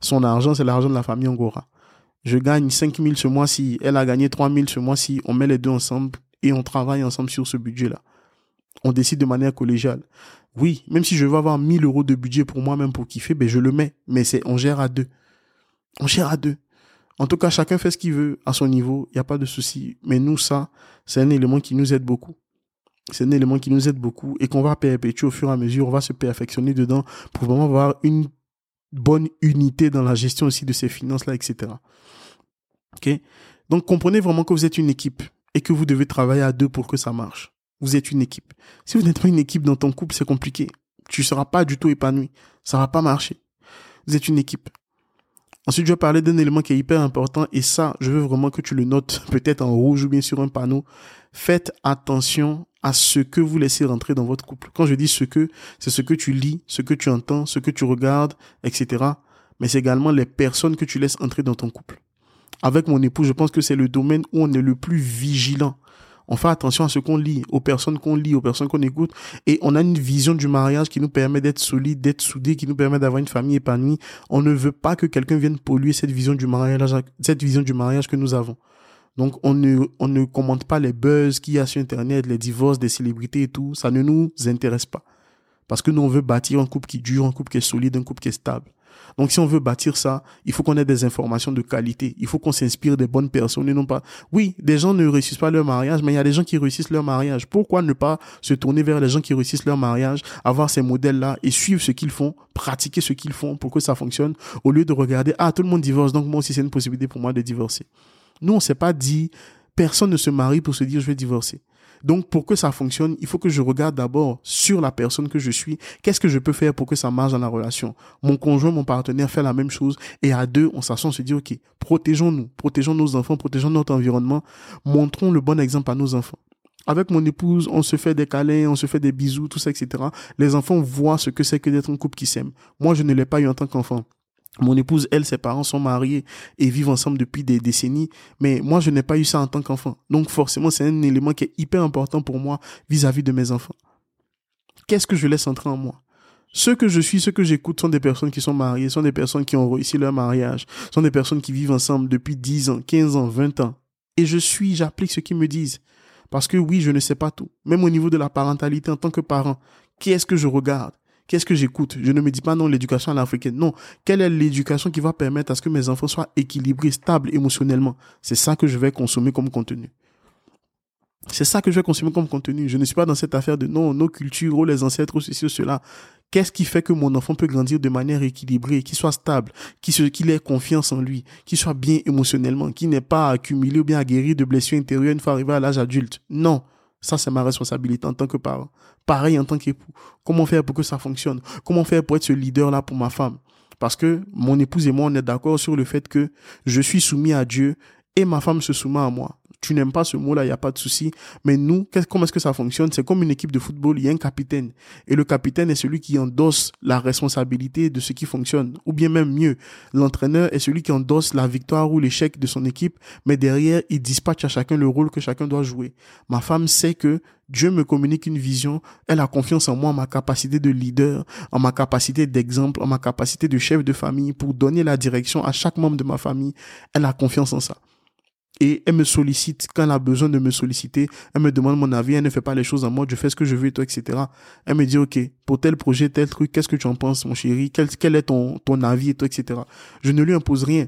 Son argent, c'est l'argent de la famille Angora. Je gagne 5 000 ce mois-ci, elle a gagné 3 000 ce mois-ci, on met les deux ensemble et on travaille ensemble sur ce budget-là. On décide de manière collégiale. Oui, même si je veux avoir 1000 euros de budget pour moi-même pour kiffer, ben je le mets. Mais c'est, on gère à deux. On gère à deux. En tout cas, chacun fait ce qu'il veut à son niveau. Il n'y a pas de souci. Mais nous, ça, c'est un élément qui nous aide beaucoup. C'est un élément qui nous aide beaucoup et qu'on va perpétuer au fur et à mesure. On va se perfectionner dedans pour vraiment avoir une bonne unité dans la gestion aussi de ces finances-là, etc. Ok? Donc, comprenez vraiment que vous êtes une équipe et que vous devez travailler à deux pour que ça marche. Vous êtes une équipe. Si vous n'êtes pas une équipe dans ton couple, c'est compliqué. Tu seras pas du tout épanoui. Ça va pas marcher. Vous êtes une équipe. Ensuite, je vais parler d'un élément qui est hyper important et ça, je veux vraiment que tu le notes [laughs] peut-être en rouge ou bien sur un panneau. Faites attention à ce que vous laissez rentrer dans votre couple. Quand je dis ce que, c'est ce que tu lis, ce que tu entends, ce que tu regardes, etc. Mais c'est également les personnes que tu laisses entrer dans ton couple. Avec mon époux, je pense que c'est le domaine où on est le plus vigilant on fait attention à ce qu'on lit, aux personnes qu'on lit, aux personnes qu'on écoute, et on a une vision du mariage qui nous permet d'être solide, d'être soudé, qui nous permet d'avoir une famille épanouie. On ne veut pas que quelqu'un vienne polluer cette vision du mariage, cette vision du mariage que nous avons. Donc, on ne, on ne commente pas les buzz qu'il y a sur Internet, les divorces des célébrités et tout. Ça ne nous intéresse pas. Parce que nous, on veut bâtir un couple qui dure, un couple qui est solide, un couple qui est stable. Donc, si on veut bâtir ça, il faut qu'on ait des informations de qualité. Il faut qu'on s'inspire des bonnes personnes et non pas. Oui, des gens ne réussissent pas leur mariage, mais il y a des gens qui réussissent leur mariage. Pourquoi ne pas se tourner vers les gens qui réussissent leur mariage, avoir ces modèles-là et suivre ce qu'ils font, pratiquer ce qu'ils font pour que ça fonctionne, au lieu de regarder, ah, tout le monde divorce, donc moi aussi c'est une possibilité pour moi de divorcer. Nous, on s'est pas dit, personne ne se marie pour se dire je vais divorcer. Donc, pour que ça fonctionne, il faut que je regarde d'abord sur la personne que je suis. Qu'est-ce que je peux faire pour que ça marche dans la relation? Mon conjoint, mon partenaire fait la même chose. Et à deux, on s'assoit, on se dit, OK, protégeons-nous, protégeons nos enfants, protégeons notre environnement. Montrons le bon exemple à nos enfants. Avec mon épouse, on se fait des câlins, on se fait des bisous, tout ça, etc. Les enfants voient ce que c'est que d'être un couple qui s'aime. Moi, je ne l'ai pas eu en tant qu'enfant. Mon épouse, elle, ses parents sont mariés et vivent ensemble depuis des décennies. Mais moi, je n'ai pas eu ça en tant qu'enfant. Donc forcément, c'est un élément qui est hyper important pour moi vis-à-vis de mes enfants. Qu'est-ce que je laisse entrer en moi? Ceux que je suis, ceux que j'écoute sont des personnes qui sont mariées, sont des personnes qui ont réussi leur mariage, sont des personnes qui vivent ensemble depuis 10 ans, 15 ans, 20 ans. Et je suis, j'applique ce qu'ils me disent. Parce que oui, je ne sais pas tout. Même au niveau de la parentalité en tant que parent, qui est-ce que je regarde? Qu'est-ce que j'écoute? Je ne me dis pas non, l'éducation à l'africaine. Non, quelle est l'éducation qui va permettre à ce que mes enfants soient équilibrés, stables émotionnellement? C'est ça que je vais consommer comme contenu. C'est ça que je vais consommer comme contenu. Je ne suis pas dans cette affaire de non, nos cultures, ou les ancêtres, ou ceci ou cela. Qu'est-ce qui fait que mon enfant peut grandir de manière équilibrée, qu'il soit stable, qu'il ait confiance en lui, qu'il soit bien émotionnellement, qu'il n'ait pas accumulé ou bien guérir de blessures intérieures une fois arrivé à l'âge adulte? Non. Ça, c'est ma responsabilité en tant que parent. Pareil en tant qu'époux. Comment faire pour que ça fonctionne? Comment faire pour être ce leader-là pour ma femme? Parce que mon épouse et moi, on est d'accord sur le fait que je suis soumis à Dieu et ma femme se soumet à moi tu n'aimes pas ce mot-là, il n'y a pas de souci. Mais nous, comment est-ce que ça fonctionne? C'est comme une équipe de football, il y a un capitaine. Et le capitaine est celui qui endosse la responsabilité de ce qui fonctionne. Ou bien même mieux, l'entraîneur est celui qui endosse la victoire ou l'échec de son équipe, mais derrière, il dispatche à chacun le rôle que chacun doit jouer. Ma femme sait que Dieu me communique une vision, elle a confiance en moi, en ma capacité de leader, en ma capacité d'exemple, en ma capacité de chef de famille pour donner la direction à chaque membre de ma famille. Elle a confiance en ça et elle me sollicite quand elle a besoin de me solliciter. Elle me demande mon avis, elle ne fait pas les choses en mode je fais ce que je veux et toi, etc. Elle me dit, OK, pour tel projet, tel truc, qu'est-ce que tu en penses, mon chéri? Quel, est ton, ton avis et toi, etc. Je ne lui impose rien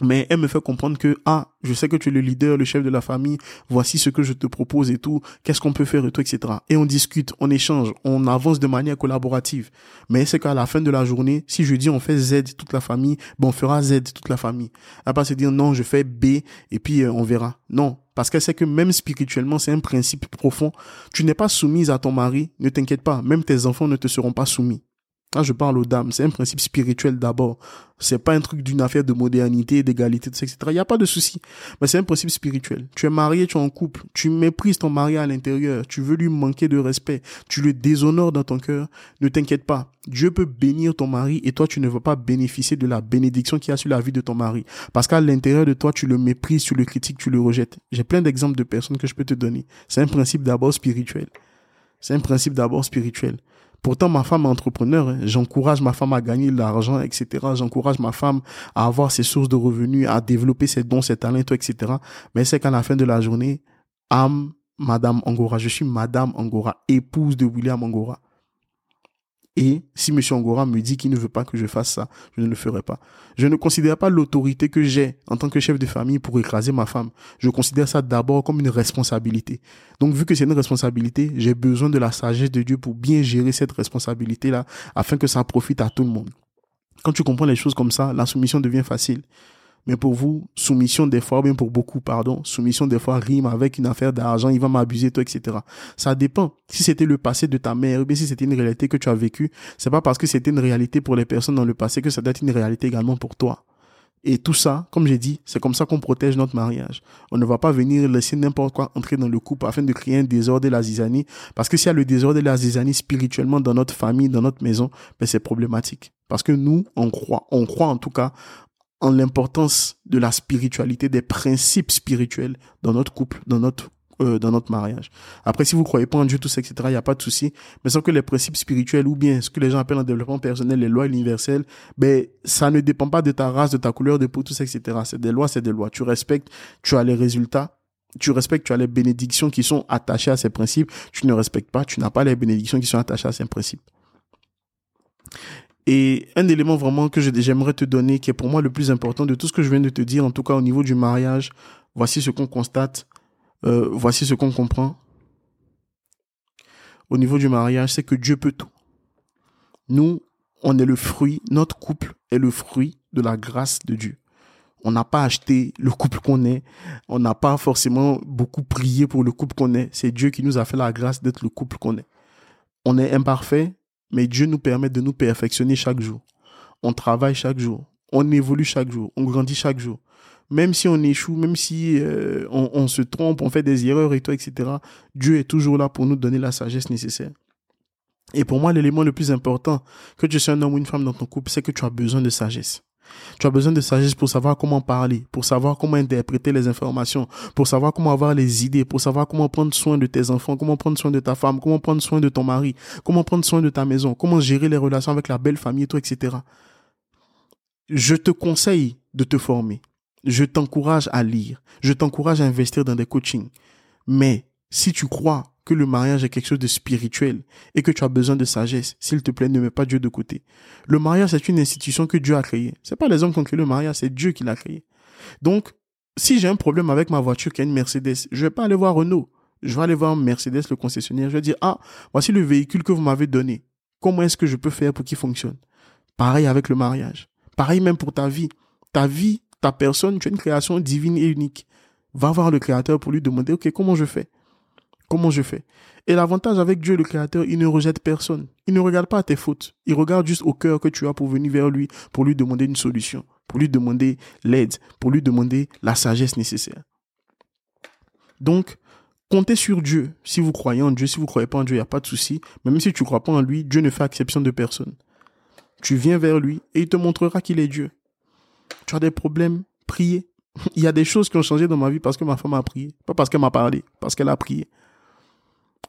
mais elle me fait comprendre que ah je sais que tu es le leader le chef de la famille. Voici ce que je te propose et tout. Qu'est-ce qu'on peut faire et tout etc et on discute on échange on avance de manière collaborative. Mais c'est qu'à la fin de la journée si je dis on fait Z toute la famille ben on fera Z toute la famille. Elle pas se dire non je fais B et puis euh, on verra. Non. Parce qu'elle sait que même spirituellement c'est un principe profond. Tu n'es pas soumise à ton mari ne t'inquiète pas. Même tes enfants ne te seront pas soumis quand je parle aux dames, c'est un principe spirituel d'abord. C'est pas un truc d'une affaire de modernité, d'égalité, etc. Il n'y a pas de souci. Mais c'est un principe spirituel. Tu es marié, tu es en couple. Tu méprises ton mari à l'intérieur. Tu veux lui manquer de respect. Tu le déshonores dans ton cœur. Ne t'inquiète pas. Dieu peut bénir ton mari et toi, tu ne veux pas bénéficier de la bénédiction qu'il y a sur la vie de ton mari. Parce qu'à l'intérieur de toi, tu le méprises, tu le critiques, tu le rejettes. J'ai plein d'exemples de personnes que je peux te donner. C'est un principe d'abord spirituel. C'est un principe d'abord spirituel. Pourtant, ma femme est entrepreneur. Hein. J'encourage ma femme à gagner de l'argent, etc. J'encourage ma femme à avoir ses sources de revenus, à développer ses dons, ses talents, etc. Mais c'est qu'à la fin de la journée, âme, Madame Angora, je suis Madame Angora, épouse de William Angora. Et si M. Angora me dit qu'il ne veut pas que je fasse ça, je ne le ferai pas. Je ne considère pas l'autorité que j'ai en tant que chef de famille pour écraser ma femme. Je considère ça d'abord comme une responsabilité. Donc, vu que c'est une responsabilité, j'ai besoin de la sagesse de Dieu pour bien gérer cette responsabilité-là afin que ça profite à tout le monde. Quand tu comprends les choses comme ça, la soumission devient facile. Mais pour vous, soumission des fois, bien pour beaucoup, pardon, soumission des fois rime avec une affaire d'argent, il va m'abuser, toi, etc. Ça dépend. Si c'était le passé de ta mère, ou bien si c'était une réalité que tu as vécue, c'est pas parce que c'était une réalité pour les personnes dans le passé que ça doit être une réalité également pour toi. Et tout ça, comme j'ai dit, c'est comme ça qu'on protège notre mariage. On ne va pas venir laisser n'importe quoi entrer dans le couple afin de créer un désordre et la zizanie. Parce que s'il y a le désordre et la zizanie spirituellement dans notre famille, dans notre maison, ben c'est problématique. Parce que nous, on croit, on croit en tout cas en l'importance de la spiritualité, des principes spirituels dans notre couple, dans notre euh, dans notre mariage. Après, si vous croyez pas en Dieu, tout ça, etc., il n'y a pas de souci. Mais sans que les principes spirituels ou bien ce que les gens appellent en développement personnel, les lois universelles, ben, ça ne dépend pas de ta race, de ta couleur de peau, tout ça, etc. C'est des lois, c'est des lois. Tu respectes, tu as les résultats. Tu respectes, tu as les bénédictions qui sont attachées à ces principes. Tu ne respectes pas, tu n'as pas les bénédictions qui sont attachées à ces principes. Et un élément vraiment que j'aimerais te donner, qui est pour moi le plus important de tout ce que je viens de te dire, en tout cas au niveau du mariage, voici ce qu'on constate, euh, voici ce qu'on comprend. Au niveau du mariage, c'est que Dieu peut tout. Nous, on est le fruit, notre couple est le fruit de la grâce de Dieu. On n'a pas acheté le couple qu'on est. On n'a pas forcément beaucoup prié pour le couple qu'on est. C'est Dieu qui nous a fait la grâce d'être le couple qu'on est. On est imparfait, mais Dieu nous permet de nous perfectionner chaque jour. On travaille chaque jour. On évolue chaque jour. On grandit chaque jour. Même si on échoue, même si euh, on, se trompe, on fait des erreurs et tout, etc. Dieu est toujours là pour nous donner la sagesse nécessaire. Et pour moi, l'élément le plus important, que tu sois un homme ou une femme dans ton couple, c'est que tu as besoin de sagesse. Tu as besoin de sagesse pour savoir comment parler, pour savoir comment interpréter les informations, pour savoir comment avoir les idées, pour savoir comment prendre soin de tes enfants, comment prendre soin de ta femme, comment prendre soin de ton mari, comment prendre soin de ta maison, comment gérer les relations avec la belle famille, toi, etc. Je te conseille de te former. Je t'encourage à lire. Je t'encourage à investir dans des coachings. Mais si tu crois le mariage est quelque chose de spirituel et que tu as besoin de sagesse, s'il te plaît, ne mets pas Dieu de côté. Le mariage, c'est une institution que Dieu a créée. C'est pas les hommes qui ont créé le mariage, c'est Dieu qui l'a créé. Donc, si j'ai un problème avec ma voiture qui est une Mercedes, je vais pas aller voir Renault. Je vais aller voir Mercedes, le concessionnaire. Je vais dire, ah, voici le véhicule que vous m'avez donné. Comment est-ce que je peux faire pour qu'il fonctionne? Pareil avec le mariage. Pareil même pour ta vie. Ta vie, ta personne, tu es une création divine et unique. Va voir le créateur pour lui demander, OK, comment je fais? Comment je fais? Et l'avantage avec Dieu, le Créateur, il ne rejette personne. Il ne regarde pas tes fautes. Il regarde juste au cœur que tu as pour venir vers lui, pour lui demander une solution, pour lui demander l'aide, pour lui demander la sagesse nécessaire. Donc, comptez sur Dieu. Si vous croyez en Dieu, si vous ne croyez pas en Dieu, il n'y a pas de souci. Même si tu ne crois pas en lui, Dieu ne fait exception de personne. Tu viens vers lui et il te montrera qu'il est Dieu. Tu as des problèmes, priez. [laughs] Il y a des choses qui ont changé dans ma vie parce que ma femme a prié. Pas parce qu'elle m'a parlé, parce qu'elle a prié.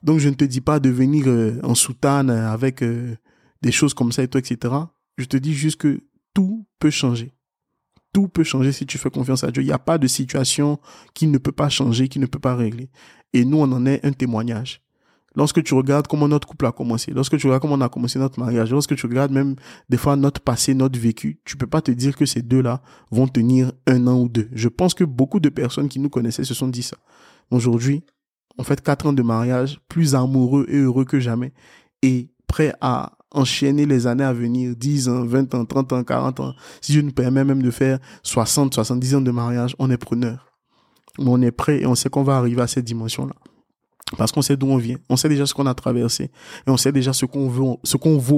Donc je ne te dis pas de venir euh, en soutane avec euh, des choses comme ça et tout, etc. Je te dis juste que tout peut changer. Tout peut changer si tu fais confiance à Dieu. Il n'y a pas de situation qui ne peut pas changer, qui ne peut pas régler. Et nous, on en est un témoignage. Lorsque tu regardes comment notre couple a commencé, lorsque tu regardes comment on a commencé notre mariage, lorsque tu regardes même des fois notre passé, notre vécu, tu peux pas te dire que ces deux-là vont tenir un an ou deux. Je pense que beaucoup de personnes qui nous connaissaient se sont dit ça. Aujourd'hui, en fait quatre ans de mariage, plus amoureux et heureux que jamais, et prêt à enchaîner les années à venir, 10 ans, 20 ans, 30 ans, 40 ans. Si je nous permets même de faire 60, 70 ans de mariage, on est preneur. On est prêt et on sait qu'on va arriver à cette dimension-là. Parce qu'on sait d'où on vient, on sait déjà ce qu'on a traversé, et on sait déjà ce qu'on veut,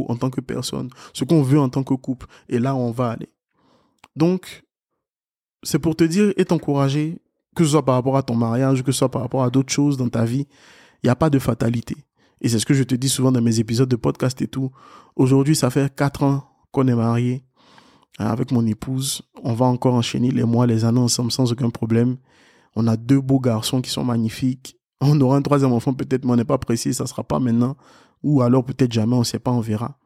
en tant que personne, ce qu'on veut en tant que couple, et là on va aller. Donc, c'est pour te dire et t'encourager, que ce soit par rapport à ton mariage, que ce soit par rapport à d'autres choses dans ta vie, il n'y a pas de fatalité. Et c'est ce que je te dis souvent dans mes épisodes de podcast et tout. Aujourd'hui, ça fait quatre ans qu'on est mariés hein, avec mon épouse. On va encore enchaîner les mois, les années ensemble sans aucun problème. On a deux beaux garçons qui sont magnifiques. [laughs] On aura un troisième enfant peut-être, mais on n'est pas précis, ça sera pas maintenant. Ou alors peut-être jamais, on ne sait pas, on verra.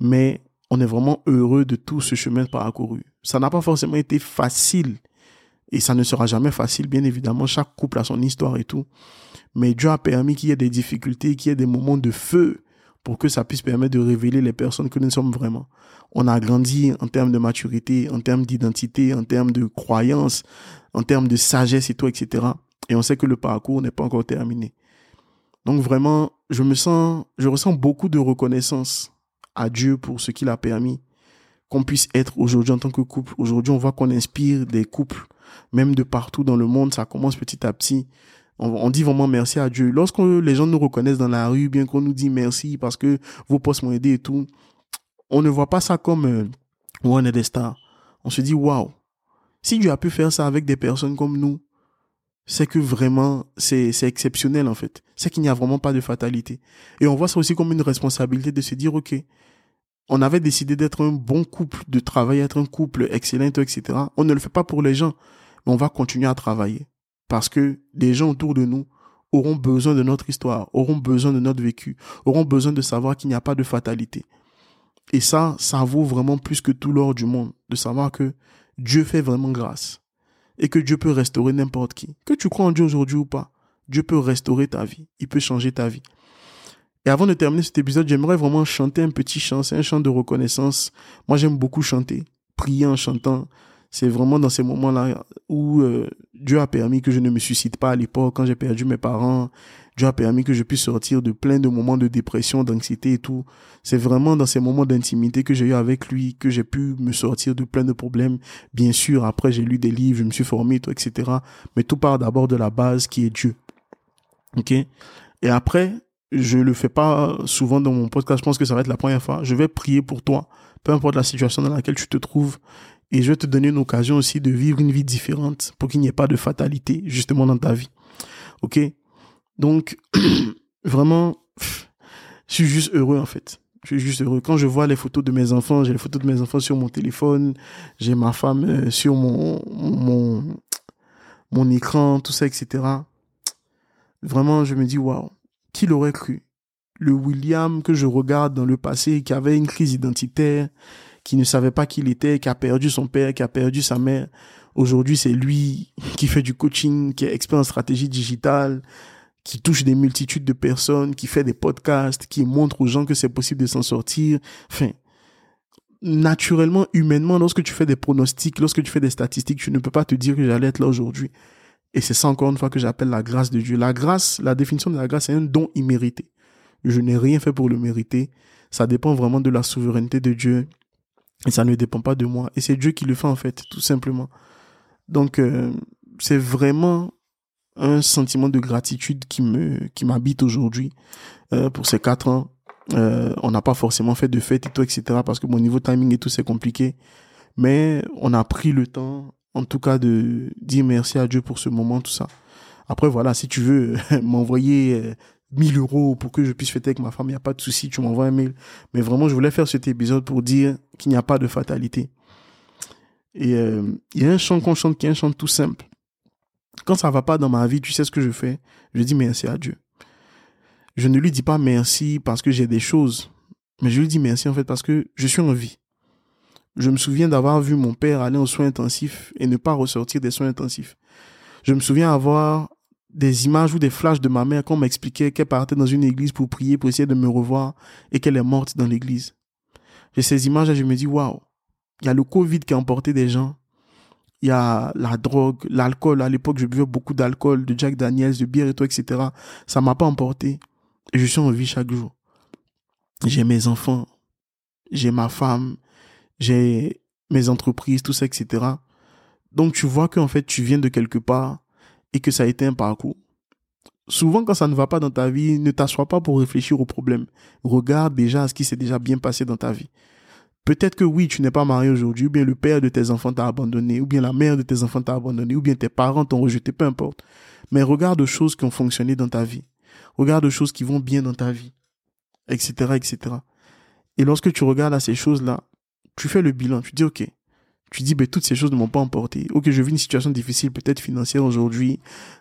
Mais on est vraiment heureux de tout ce chemin parcouru. Ça n'a pas forcément été facile et ça ne sera jamais facile, bien évidemment. Chaque couple a son histoire et tout. Mais Dieu a permis qu'il y ait des difficultés, qu'il y ait des moments de feu pour que ça puisse permettre de révéler les personnes que nous sommes vraiment. On a grandi en termes de maturité, en termes d'identité, en termes de croyance, en termes de sagesse et tout, etc. Et on sait que le parcours n'est pas encore terminé. Donc vraiment, je me sens, je ressens beaucoup de reconnaissance à Dieu pour ce qu'il a permis qu'on puisse être aujourd'hui en tant que couple. Aujourd'hui, on voit qu'on inspire des couples, même de partout dans le monde. Ça commence petit à petit. On, dit vraiment merci à Dieu. Lorsque les gens nous reconnaissent dans la rue, bien qu'on nous dit merci parce que vos postes m'ont aidé et tout, on ne voit pas ça comme euh, on est des stars. On se dit waouh. Si Dieu a pu faire ça avec des personnes comme nous, c'est que vraiment, c'est, c'est exceptionnel en fait. C'est qu'il n'y a vraiment pas de fatalité. Et on voit ça aussi comme une responsabilité de se dire, ok, on avait décidé d'être un bon couple, de travailler, être un couple excellent, etc. On ne le fait pas pour les gens, mais on va continuer à travailler. Parce que les gens autour de nous auront besoin de notre histoire, auront besoin de notre vécu, auront besoin de savoir qu'il n'y a pas de fatalité. Et ça, ça vaut vraiment plus que tout l'or du monde, de savoir que Dieu fait vraiment grâce. Et que Dieu peut restaurer n'importe qui. Que tu crois en Dieu aujourd'hui ou pas, Dieu peut restaurer ta vie. Il peut changer ta vie. Et avant de terminer cet épisode, j'aimerais vraiment chanter un petit chant. C'est un chant de reconnaissance. Moi, j'aime beaucoup chanter, prier en chantant. C'est vraiment dans ces moments-là où euh, Dieu a permis que je ne me suicide pas à l'époque, quand j'ai perdu mes parents. Dieu a permis que je puisse sortir de plein de moments de dépression, d'anxiété et tout. C'est vraiment dans ces moments d'intimité que j'ai eu avec lui que j'ai pu me sortir de plein de problèmes. Bien sûr, après j'ai lu des livres, je me suis formé, tout, etc. Mais tout part d'abord de la base qui est Dieu. Ok? Et après, je le fais pas souvent dans mon podcast. Je pense que ça va être la première fois. Je vais prier pour toi, peu importe la situation dans laquelle tu te trouves. Et je vais te donner une occasion aussi de vivre une vie différente pour qu'il n'y ait pas de fatalité justement dans ta vie. Ok? Donc, [clears throat] vraiment, je suis juste heureux en fait. Je suis juste heureux. Quand je vois les photos de mes enfants, j'ai les photos de mes enfants sur mon téléphone, j'ai ma femme euh, sur mon, mon, mon écran, tout ça, etc. Vraiment, je me dis, waouh, qui l'aurait cru Le William que je regarde dans le passé, qui avait une crise identitaire, qui ne savait pas qui il était, qui a perdu son père, qui a perdu sa mère. Aujourd'hui, c'est lui [laughs] qui fait du coaching, qui est expert en stratégie digitale, qui touche des multitudes de personnes, qui fait des podcasts, qui montre aux gens que c'est possible de s'en sortir. Enfin, naturellement, humainement, lorsque tu fais des pronostics, lorsque tu fais des statistiques, tu ne peux pas te dire que j'allais être là aujourd'hui. Et c'est ça encore une fois que j'appelle la grâce de Dieu. La grâce, la définition de la grâce, c'est un don immérité. Je n'ai rien fait pour le mériter. Ça dépend vraiment de la souveraineté de Dieu. Et ça ne dépend pas de moi. Et c'est Dieu qui le fait en fait, tout simplement. Donc, euh, c'est vraiment un sentiment de gratitude qui me qui m'habite aujourd'hui euh, pour ces quatre ans. Euh, on n'a pas forcément fait de fête et tout, etc. Parce que mon niveau timing et tout, c'est compliqué. Mais on a pris le temps en tout cas de dire merci à Dieu pour ce moment, tout ça. Après, voilà, si tu veux [laughs] m'envoyer 1000 euh, euros pour que je puisse fêter avec ma femme, il n'y a pas de souci, tu m'envoies un mail. Mais vraiment, je voulais faire cet épisode pour dire qu'il n'y a pas de fatalité. Et euh, il y a un chant qu'on chante qui est un chant tout simple. Quand ça va pas dans ma vie, tu sais ce que je fais? Je dis merci à Dieu. Je ne lui dis pas merci parce que j'ai des choses, mais je lui dis merci en fait parce que je suis en vie. Je me souviens d'avoir vu mon père aller aux soins intensifs et ne pas ressortir des soins intensifs. Je me souviens avoir des images ou des flashs de ma mère quand m'expliquait qu'elle partait dans une église pour prier, pour essayer de me revoir et qu'elle est morte dans l'église. J'ai ces images et je me dis, waouh, il y a le Covid qui a emporté des gens. Il y a la drogue, l'alcool. À l'époque, je buvais beaucoup d'alcool, de Jack Daniels, de bière et tout, etc. Ça m'a pas emporté. Je suis en vie chaque jour. J'ai mes enfants. J'ai ma femme j'ai mes entreprises, tout ça, etc. Donc tu vois qu'en fait tu viens de quelque part et que ça a été un parcours. Souvent quand ça ne va pas dans ta vie, ne t'assois pas pour réfléchir au problème. Regarde déjà ce qui s'est déjà bien passé dans ta vie. Peut-être que oui, tu n'es pas marié aujourd'hui, ou bien le père de tes enfants t'a abandonné, ou bien la mère de tes enfants t'a abandonné, ou bien tes parents t'ont rejeté, peu importe. Mais regarde aux choses qui ont fonctionné dans ta vie. Regarde aux choses qui vont bien dans ta vie. Etc., etc. Et lorsque tu regardes à ces choses-là, tu fais le bilan, tu dis, OK, tu dis, ben, toutes ces choses ne m'ont pas emporté. Ok, je vis une situation difficile, peut-être financière aujourd'hui,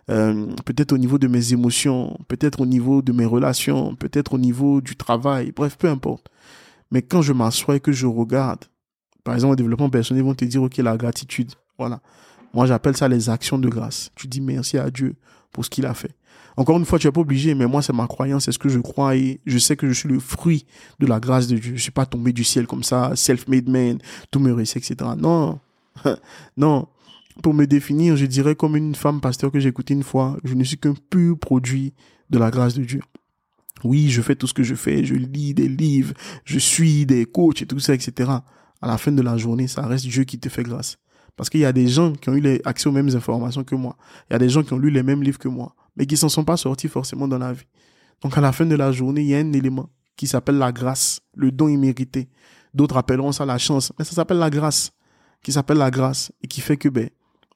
euh, peut-être au niveau de mes émotions, peut-être au niveau de mes relations, peut-être au niveau du travail, bref, peu importe. Mais quand je m'assois et que je regarde, par exemple, au développement personnel, ils vont te dire, ok, la gratitude. Voilà. Moi, j'appelle ça les actions de grâce. Tu dis merci à Dieu pour ce qu'il a fait. Encore une fois, tu n'es pas obligé, mais moi, c'est ma croyance, c'est ce que je crois et je sais que je suis le fruit de la grâce de Dieu. Je suis pas tombé du ciel comme ça, self-made man, tout me réussit, etc. Non, [laughs] non. Pour me définir, je dirais comme une femme pasteur que j'ai écouté une fois, je ne suis qu'un pur produit de la grâce de Dieu. Oui, je fais tout ce que je fais, je lis des livres, je suis des coachs et tout ça, etc. à la fin de la journée, ça reste Dieu qui te fait grâce. Parce qu'il y a des gens qui ont eu accès aux mêmes informations que moi. Il y a des gens qui ont lu les mêmes livres que moi, mais qui s'en sont pas sortis forcément dans la vie. Donc à la fin de la journée, il y a un élément qui s'appelle la grâce, le don immérité. D'autres appelleront ça la chance, mais ça s'appelle la grâce, qui s'appelle la grâce et qui fait que ben,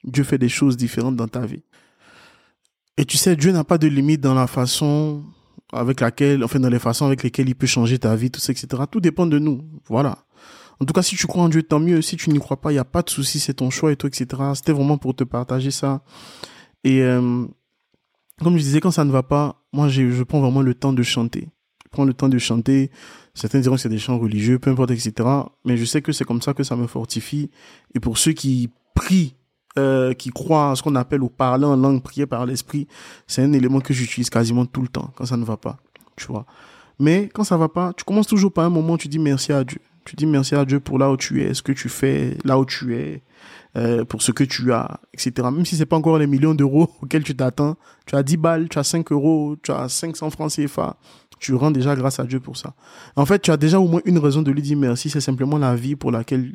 Dieu fait des choses différentes dans ta vie. Et tu sais, Dieu n'a pas de limite dans la façon avec laquelle, enfin dans les façons avec lesquelles il peut changer ta vie, tout ça, etc. Tout dépend de nous. Voilà. En tout cas, si tu crois en Dieu, tant mieux. Si tu n'y crois pas, il n'y a pas de souci, c'est ton choix et tout, etc. C'était vraiment pour te partager ça. Et euh, comme je disais, quand ça ne va pas, moi, je prends vraiment le temps de chanter. Je prends le temps de chanter. Certains diront que c'est des chants religieux, peu importe, etc. Mais je sais que c'est comme ça que ça me fortifie. Et pour ceux qui prient, euh, qui croient à ce qu'on appelle au parler en langue, prier par l'esprit, c'est un élément que j'utilise quasiment tout le temps quand ça ne va pas. Tu vois. Mais quand ça va pas, tu commences toujours par un moment où tu dis merci à Dieu. Tu dis merci à Dieu pour là où tu es, ce que tu fais, là où tu es, euh, pour ce que tu as, etc. Même si c'est pas encore les millions d'euros [laughs] auxquels tu t'attends, tu as 10 balles, tu as 5 euros, tu as 500 francs CFA, tu rends déjà grâce à Dieu pour ça. En fait, tu as déjà au moins une raison de lui dire merci, c'est simplement la vie pour laquelle,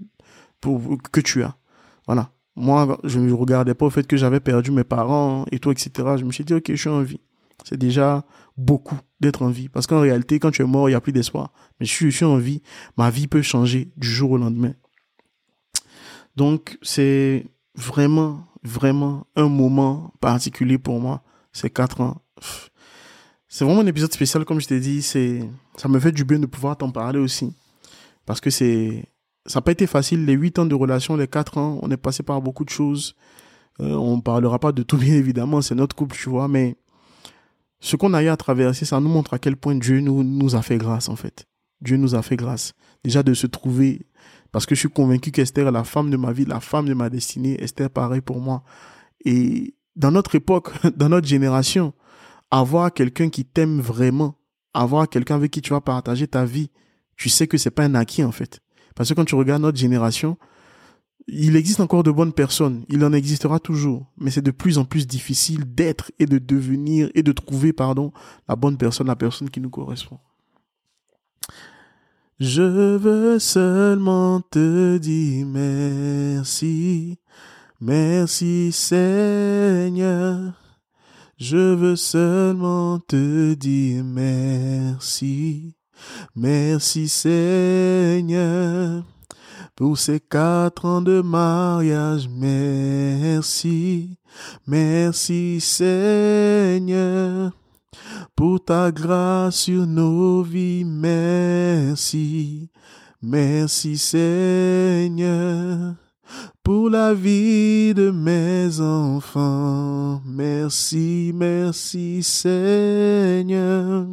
pour, que tu as. Voilà. Moi, je ne regardais pas au fait que j'avais perdu mes parents et tout, etc. Je me suis dit, ok, je suis en vie. C'est déjà beaucoup d'être en vie. Parce qu'en réalité, quand tu es mort, il n'y a plus d'espoir. Mais je suis, en vie. Ma vie peut changer du jour au lendemain. Donc, c'est vraiment, vraiment un moment particulier pour moi. Ces quatre ans. C'est vraiment un épisode spécial, comme je t'ai dit. Ça me fait du bien de pouvoir t'en parler aussi. Parce que c'est, ça n'a pas été facile. Les huit ans de relation, les quatre ans, on est passé par beaucoup de choses. Euh, on parlera pas de tout, bien évidemment. C'est notre couple, tu vois. Mais ce qu'on a eu à traverser, ça nous montre à quel point Dieu nous, nous a fait grâce, en fait. Dieu nous a fait grâce. Déjà de se trouver parce que je suis convaincu qu'Esther est la femme de ma vie, la femme de ma destinée. Esther, pareil pour moi. Et dans notre époque, [laughs] dans notre génération, avoir quelqu'un qui t'aime vraiment, avoir quelqu'un avec qui tu vas partager ta vie, tu sais que c'est pas un acquis, en fait. Parce que quand tu regardes notre génération, il existe encore de bonnes personnes, il en existera toujours, mais c'est de plus en plus difficile d'être et de devenir et de trouver, pardon, la bonne personne, la personne qui nous correspond. Je veux seulement te dire merci, merci Seigneur. Je veux seulement te dire merci, merci Seigneur. Pour ces quatre ans de mariage, merci, merci Seigneur pour ta grâce sur nos vies. Merci, merci Seigneur, pour la vie de mes enfants. Merci, merci Seigneur,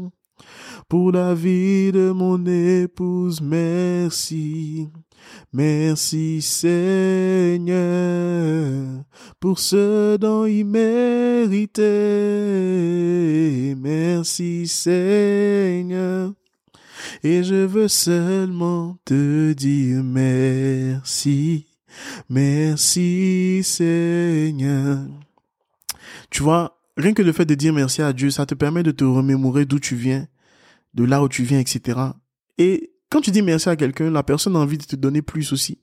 pour la vie de mon épouse. Merci. Merci Seigneur pour ce dont il méritait. Merci Seigneur. Et je veux seulement te dire merci. Merci Seigneur. Tu vois, rien que le fait de dire merci à Dieu, ça te permet de te remémorer d'où tu viens, de là où tu viens, etc. Et quand tu dis merci à quelqu'un, la personne a envie de te donner plus aussi.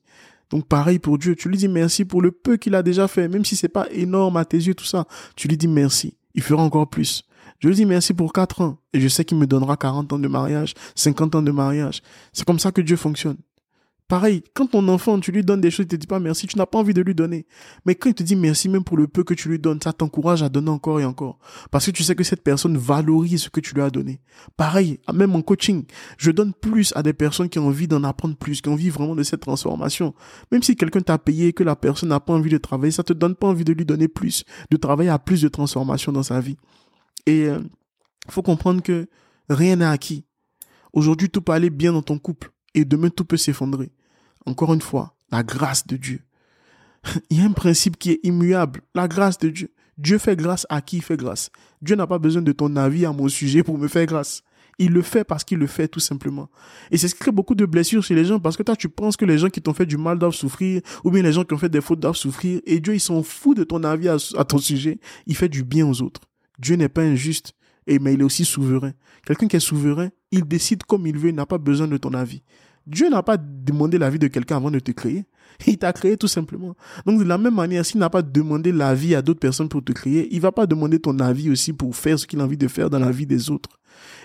Donc pareil pour Dieu, tu lui dis merci pour le peu qu'il a déjà fait, même si c'est pas énorme à tes yeux tout ça, tu lui dis merci, il fera encore plus. Je lui dis merci pour 4 ans et je sais qu'il me donnera 40 ans de mariage, 50 ans de mariage. C'est comme ça que Dieu fonctionne. Pareil, quand ton enfant, tu lui donnes des choses, il te dit pas merci, tu n'as pas envie de lui donner. Mais quand il te dit merci même pour le peu que tu lui donnes, ça t'encourage à donner encore et encore. Parce que tu sais que cette personne valorise ce que tu lui as donné. Pareil, même en coaching, je donne plus à des personnes qui ont envie d'en apprendre plus, qui ont envie vraiment de cette transformation. Même si quelqu'un t'a payé et que la personne n'a pas envie de travailler, ça te donne pas envie de lui donner plus, de travailler à plus de transformation dans sa vie. Et il euh, faut comprendre que rien n'est acquis. Aujourd'hui, tout peut aller bien dans ton couple et demain, tout peut s'effondrer. Encore une fois, la grâce de Dieu. Il y a un principe qui est immuable, la grâce de Dieu. Dieu fait grâce à qui il fait grâce. Dieu n'a pas besoin de ton avis à mon sujet pour me faire grâce. Il le fait parce qu'il le fait tout simplement. Et c'est ce qui crée beaucoup de blessures chez les gens parce que toi tu penses que les gens qui t'ont fait du mal doivent souffrir ou bien les gens qui ont fait des fautes doivent souffrir et Dieu il s'en fout de ton avis à, ton sujet. Il fait du bien aux autres. Dieu n'est pas injuste et mais il est aussi souverain. Quelqu'un qui est souverain, il décide comme il veut, il n'a pas besoin de ton avis. Dieu n'a pas demandé la vie de quelqu'un avant de te créer. Il t'a créé tout simplement. Donc de la même manière, s'il n'a pas demandé la vie à d'autres personnes pour te créer, il va pas demander ton avis aussi pour faire ce qu'il a envie de faire dans la vie des autres.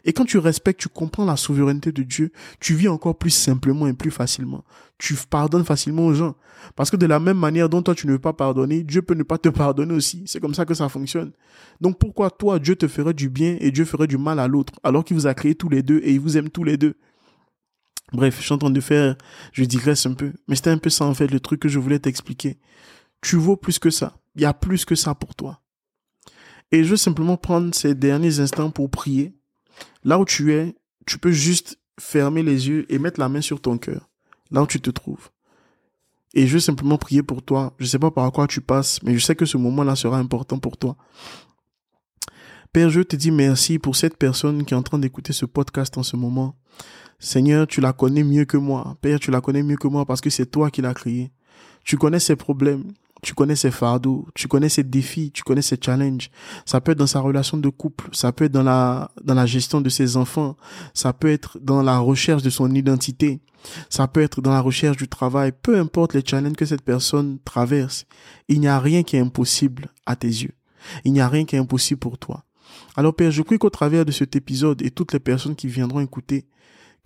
Et quand tu respectes, tu comprends la souveraineté de Dieu, tu vis encore plus simplement et plus facilement. Tu pardonnes facilement aux gens. Parce que de la même manière dont toi tu ne veux pas pardonner, Dieu peut ne pas te pardonner aussi. C'est comme ça que ça fonctionne. Donc pourquoi toi, Dieu te ferait du bien et Dieu ferait du mal à l'autre, alors qu'il vous a créé tous les deux et il vous aime tous les deux? Bref, je suis en train de faire, je digresse un peu, mais c'était un peu ça en fait le truc que je voulais t'expliquer. Tu vaux plus que ça. Il y a plus que ça pour toi. Et je veux simplement prendre ces derniers instants pour prier. Là où tu es, tu peux juste fermer les yeux et mettre la main sur ton cœur, là où tu te trouves. Et je veux simplement prier pour toi. Je ne sais pas par quoi tu passes, mais je sais que ce moment-là sera important pour toi. Père, je te dis merci pour cette personne qui est en train d'écouter ce podcast en ce moment. Seigneur, tu la connais mieux que moi. Père, tu la connais mieux que moi parce que c'est toi qui l'as créée. Tu connais ses problèmes, tu connais ses fardeaux, tu connais ses défis, tu connais ses challenges. Ça peut être dans sa relation de couple, ça peut être dans la, dans la gestion de ses enfants, ça peut être dans la recherche de son identité, ça peut être dans la recherche du travail, peu importe les challenges que cette personne traverse. Il n'y a rien qui est impossible à tes yeux. Il n'y a rien qui est impossible pour toi. Alors Père, je prie qu'au travers de cet épisode et toutes les personnes qui viendront écouter,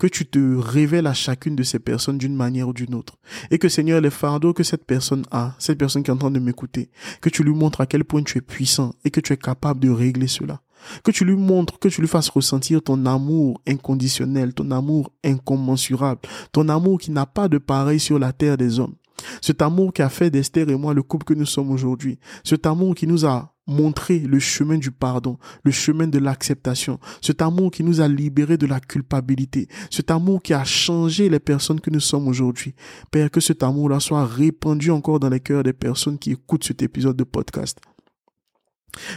que tu te révèles à chacune de ces personnes d'une manière ou d'une autre. Et que Seigneur, les fardeaux que cette personne a, cette personne qui est en train de m'écouter, que tu lui montres à quel point tu es puissant et que tu es capable de régler cela. Que tu lui montres, que tu lui fasses ressentir ton amour inconditionnel, ton amour incommensurable, ton amour qui n'a pas de pareil sur la terre des hommes. Cet amour qui a fait d'Esther et moi le couple que nous sommes aujourd'hui. Cet amour qui nous a montrer le chemin du pardon, le chemin de l'acceptation, cet amour qui nous a libérés de la culpabilité, cet amour qui a changé les personnes que nous sommes aujourd'hui. Père, que cet amour-là soit répandu encore dans les cœurs des personnes qui écoutent cet épisode de podcast.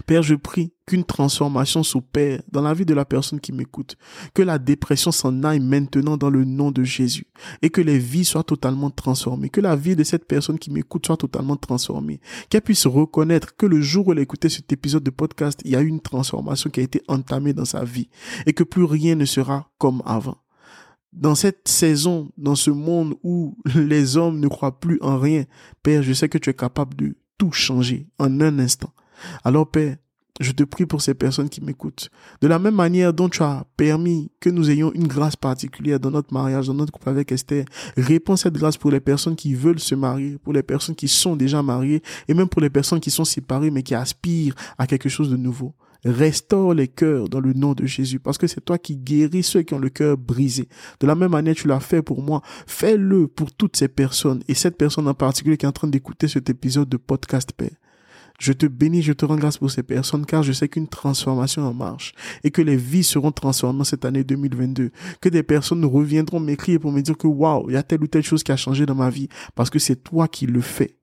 Père, je prie qu'une transformation s'opère dans la vie de la personne qui m'écoute, que la dépression s'en aille maintenant dans le nom de Jésus et que les vies soient totalement transformées, que la vie de cette personne qui m'écoute soit totalement transformée, qu'elle puisse reconnaître que le jour où elle écoutait cet épisode de podcast, il y a une transformation qui a été entamée dans sa vie et que plus rien ne sera comme avant dans cette saison, dans ce monde où [laughs] les hommes ne croient plus en rien, Père, je sais que tu es capable de tout changer en un instant. Alors Père, je te prie pour ces personnes qui m'écoutent. De la même manière dont tu as permis que nous ayons une grâce particulière dans notre mariage, dans notre couple avec Esther, réponds cette grâce pour les personnes qui veulent se marier, pour les personnes qui sont déjà mariées et même pour les personnes qui sont séparées mais qui aspirent à quelque chose de nouveau. Restaure les cœurs dans le nom de Jésus parce que c'est toi qui guéris ceux qui ont le cœur brisé. De la même manière, tu l'as fait pour moi. Fais-le pour toutes ces personnes et cette personne en particulier qui est en train d'écouter cet épisode de podcast Père. Je te bénis, je te rends grâce pour ces personnes car je sais qu'une transformation en marche et que les vies seront transformées cette année 2022. Que des personnes reviendront m'écrire pour me dire que waouh, il y a telle ou telle chose qui a changé dans ma vie parce que c'est toi qui le fais.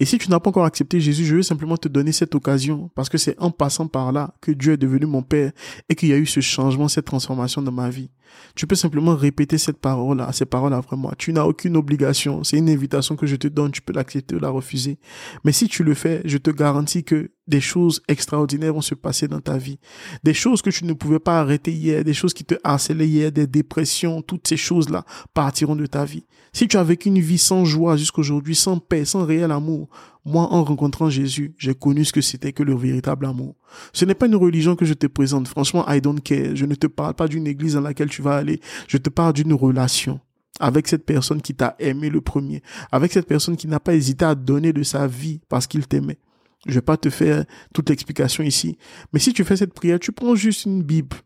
Et si tu n'as pas encore accepté Jésus, je veux simplement te donner cette occasion parce que c'est en passant par là que Dieu est devenu mon Père et qu'il y a eu ce changement, cette transformation dans ma vie. Tu peux simplement répéter cette parole, ces paroles après moi. Tu n'as aucune obligation. C'est une invitation que je te donne. Tu peux l'accepter ou la refuser. Mais si tu le fais, je te garantis que des choses extraordinaires vont se passer dans ta vie. Des choses que tu ne pouvais pas arrêter hier, des choses qui te harcelaient hier, des dépressions, toutes ces choses-là partiront de ta vie. Si tu as vécu une vie sans joie jusqu'aujourd'hui, sans paix, sans réel amour, moi, en rencontrant Jésus, j'ai connu ce que c'était que le véritable amour. Ce n'est pas une religion que je te présente. Franchement, I don't care. Je ne te parle pas d'une église dans laquelle tu vas aller. Je te parle d'une relation avec cette personne qui t'a aimé le premier, avec cette personne qui n'a pas hésité à donner de sa vie parce qu'il t'aimait. Je vais pas te faire toute l'explication ici. Mais si tu fais cette prière, tu prends juste une Bible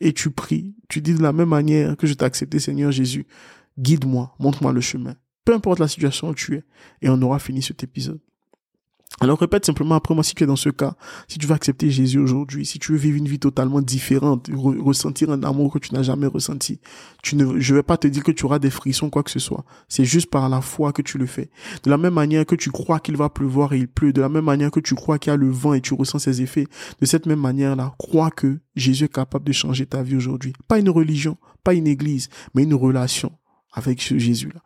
et tu pries. Tu dis de la même manière que je t'ai accepté, Seigneur Jésus. Guide-moi, montre-moi le chemin. Peu importe la situation où tu es. Et on aura fini cet épisode. Alors répète simplement après moi si tu es dans ce cas, si tu veux accepter Jésus aujourd'hui, si tu veux vivre une vie totalement différente, ressentir un amour que tu n'as jamais ressenti, tu ne, vais pas te dire que tu auras des frissons quoi que ce soit. C'est juste par la foi que tu le fais. De la même manière que tu crois qu'il va pleuvoir et il pleut, de la même manière que tu crois qu'il y a le vent et tu ressens ses effets, de cette même manière-là, crois que Jésus est capable de changer ta vie aujourd'hui. Pas une religion, pas une église, mais une relation avec ce Jésus-là.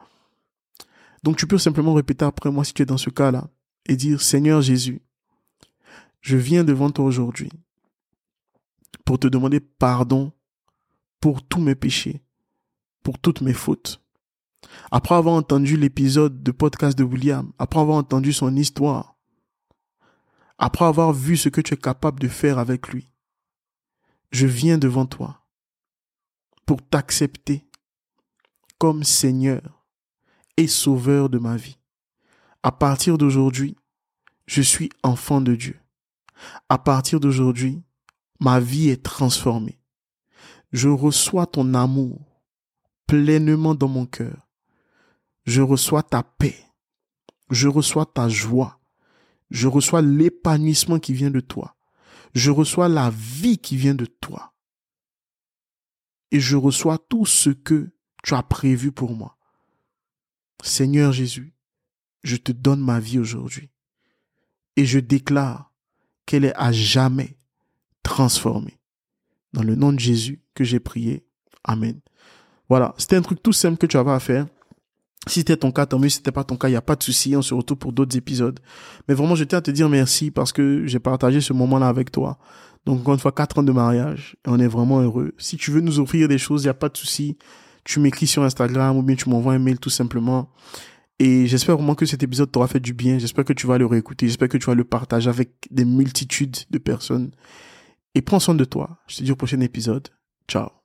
Donc tu peux simplement répéter après moi si tu es dans ce cas-là et dire, Seigneur Jésus, je viens devant toi aujourd'hui pour te demander pardon pour tous mes péchés. pour toutes mes fautes. Après avoir entendu l'épisode de podcast de William, après avoir entendu son histoire, après avoir vu ce que tu es capable de faire avec lui, je viens devant toi pour t'accepter comme Seigneur et Sauveur de ma vie. À partir d'aujourd'hui, je suis enfant de Dieu. À partir d'aujourd'hui, ma vie est transformée. Je reçois ton amour pleinement dans mon cœur. Je reçois ta paix. Je reçois ta joie. Je reçois l'épanouissement qui vient de toi. Je reçois la vie qui vient de toi. Et je reçois tout ce que tu as prévu pour moi. Seigneur Jésus, je te donne ma vie aujourd'hui. Et je déclare qu'elle est à jamais transformée. Dans le nom de Jésus que j'ai prié. Amen. Voilà, c'était un truc tout simple que tu avais à faire. Si c'était ton cas, tant mieux. Si c'était pas ton cas, il n'y a pas de souci. On se retrouve pour d'autres épisodes. Mais vraiment, je tiens à te dire merci parce que j'ai partagé ce moment-là avec toi. Donc, encore une fois, quatre ans de mariage. Et on est vraiment heureux. Si tu veux nous offrir des choses, il n'y a pas de souci. Tu m'écris sur Instagram ou bien tu m'envoies un mail tout simplement. Et j'espère vraiment que cet épisode t'aura fait du bien. J'espère que tu vas le réécouter. J'espère que tu vas le partager avec des multitudes de personnes. Et prends soin de toi. Je te dis au prochain épisode. Ciao.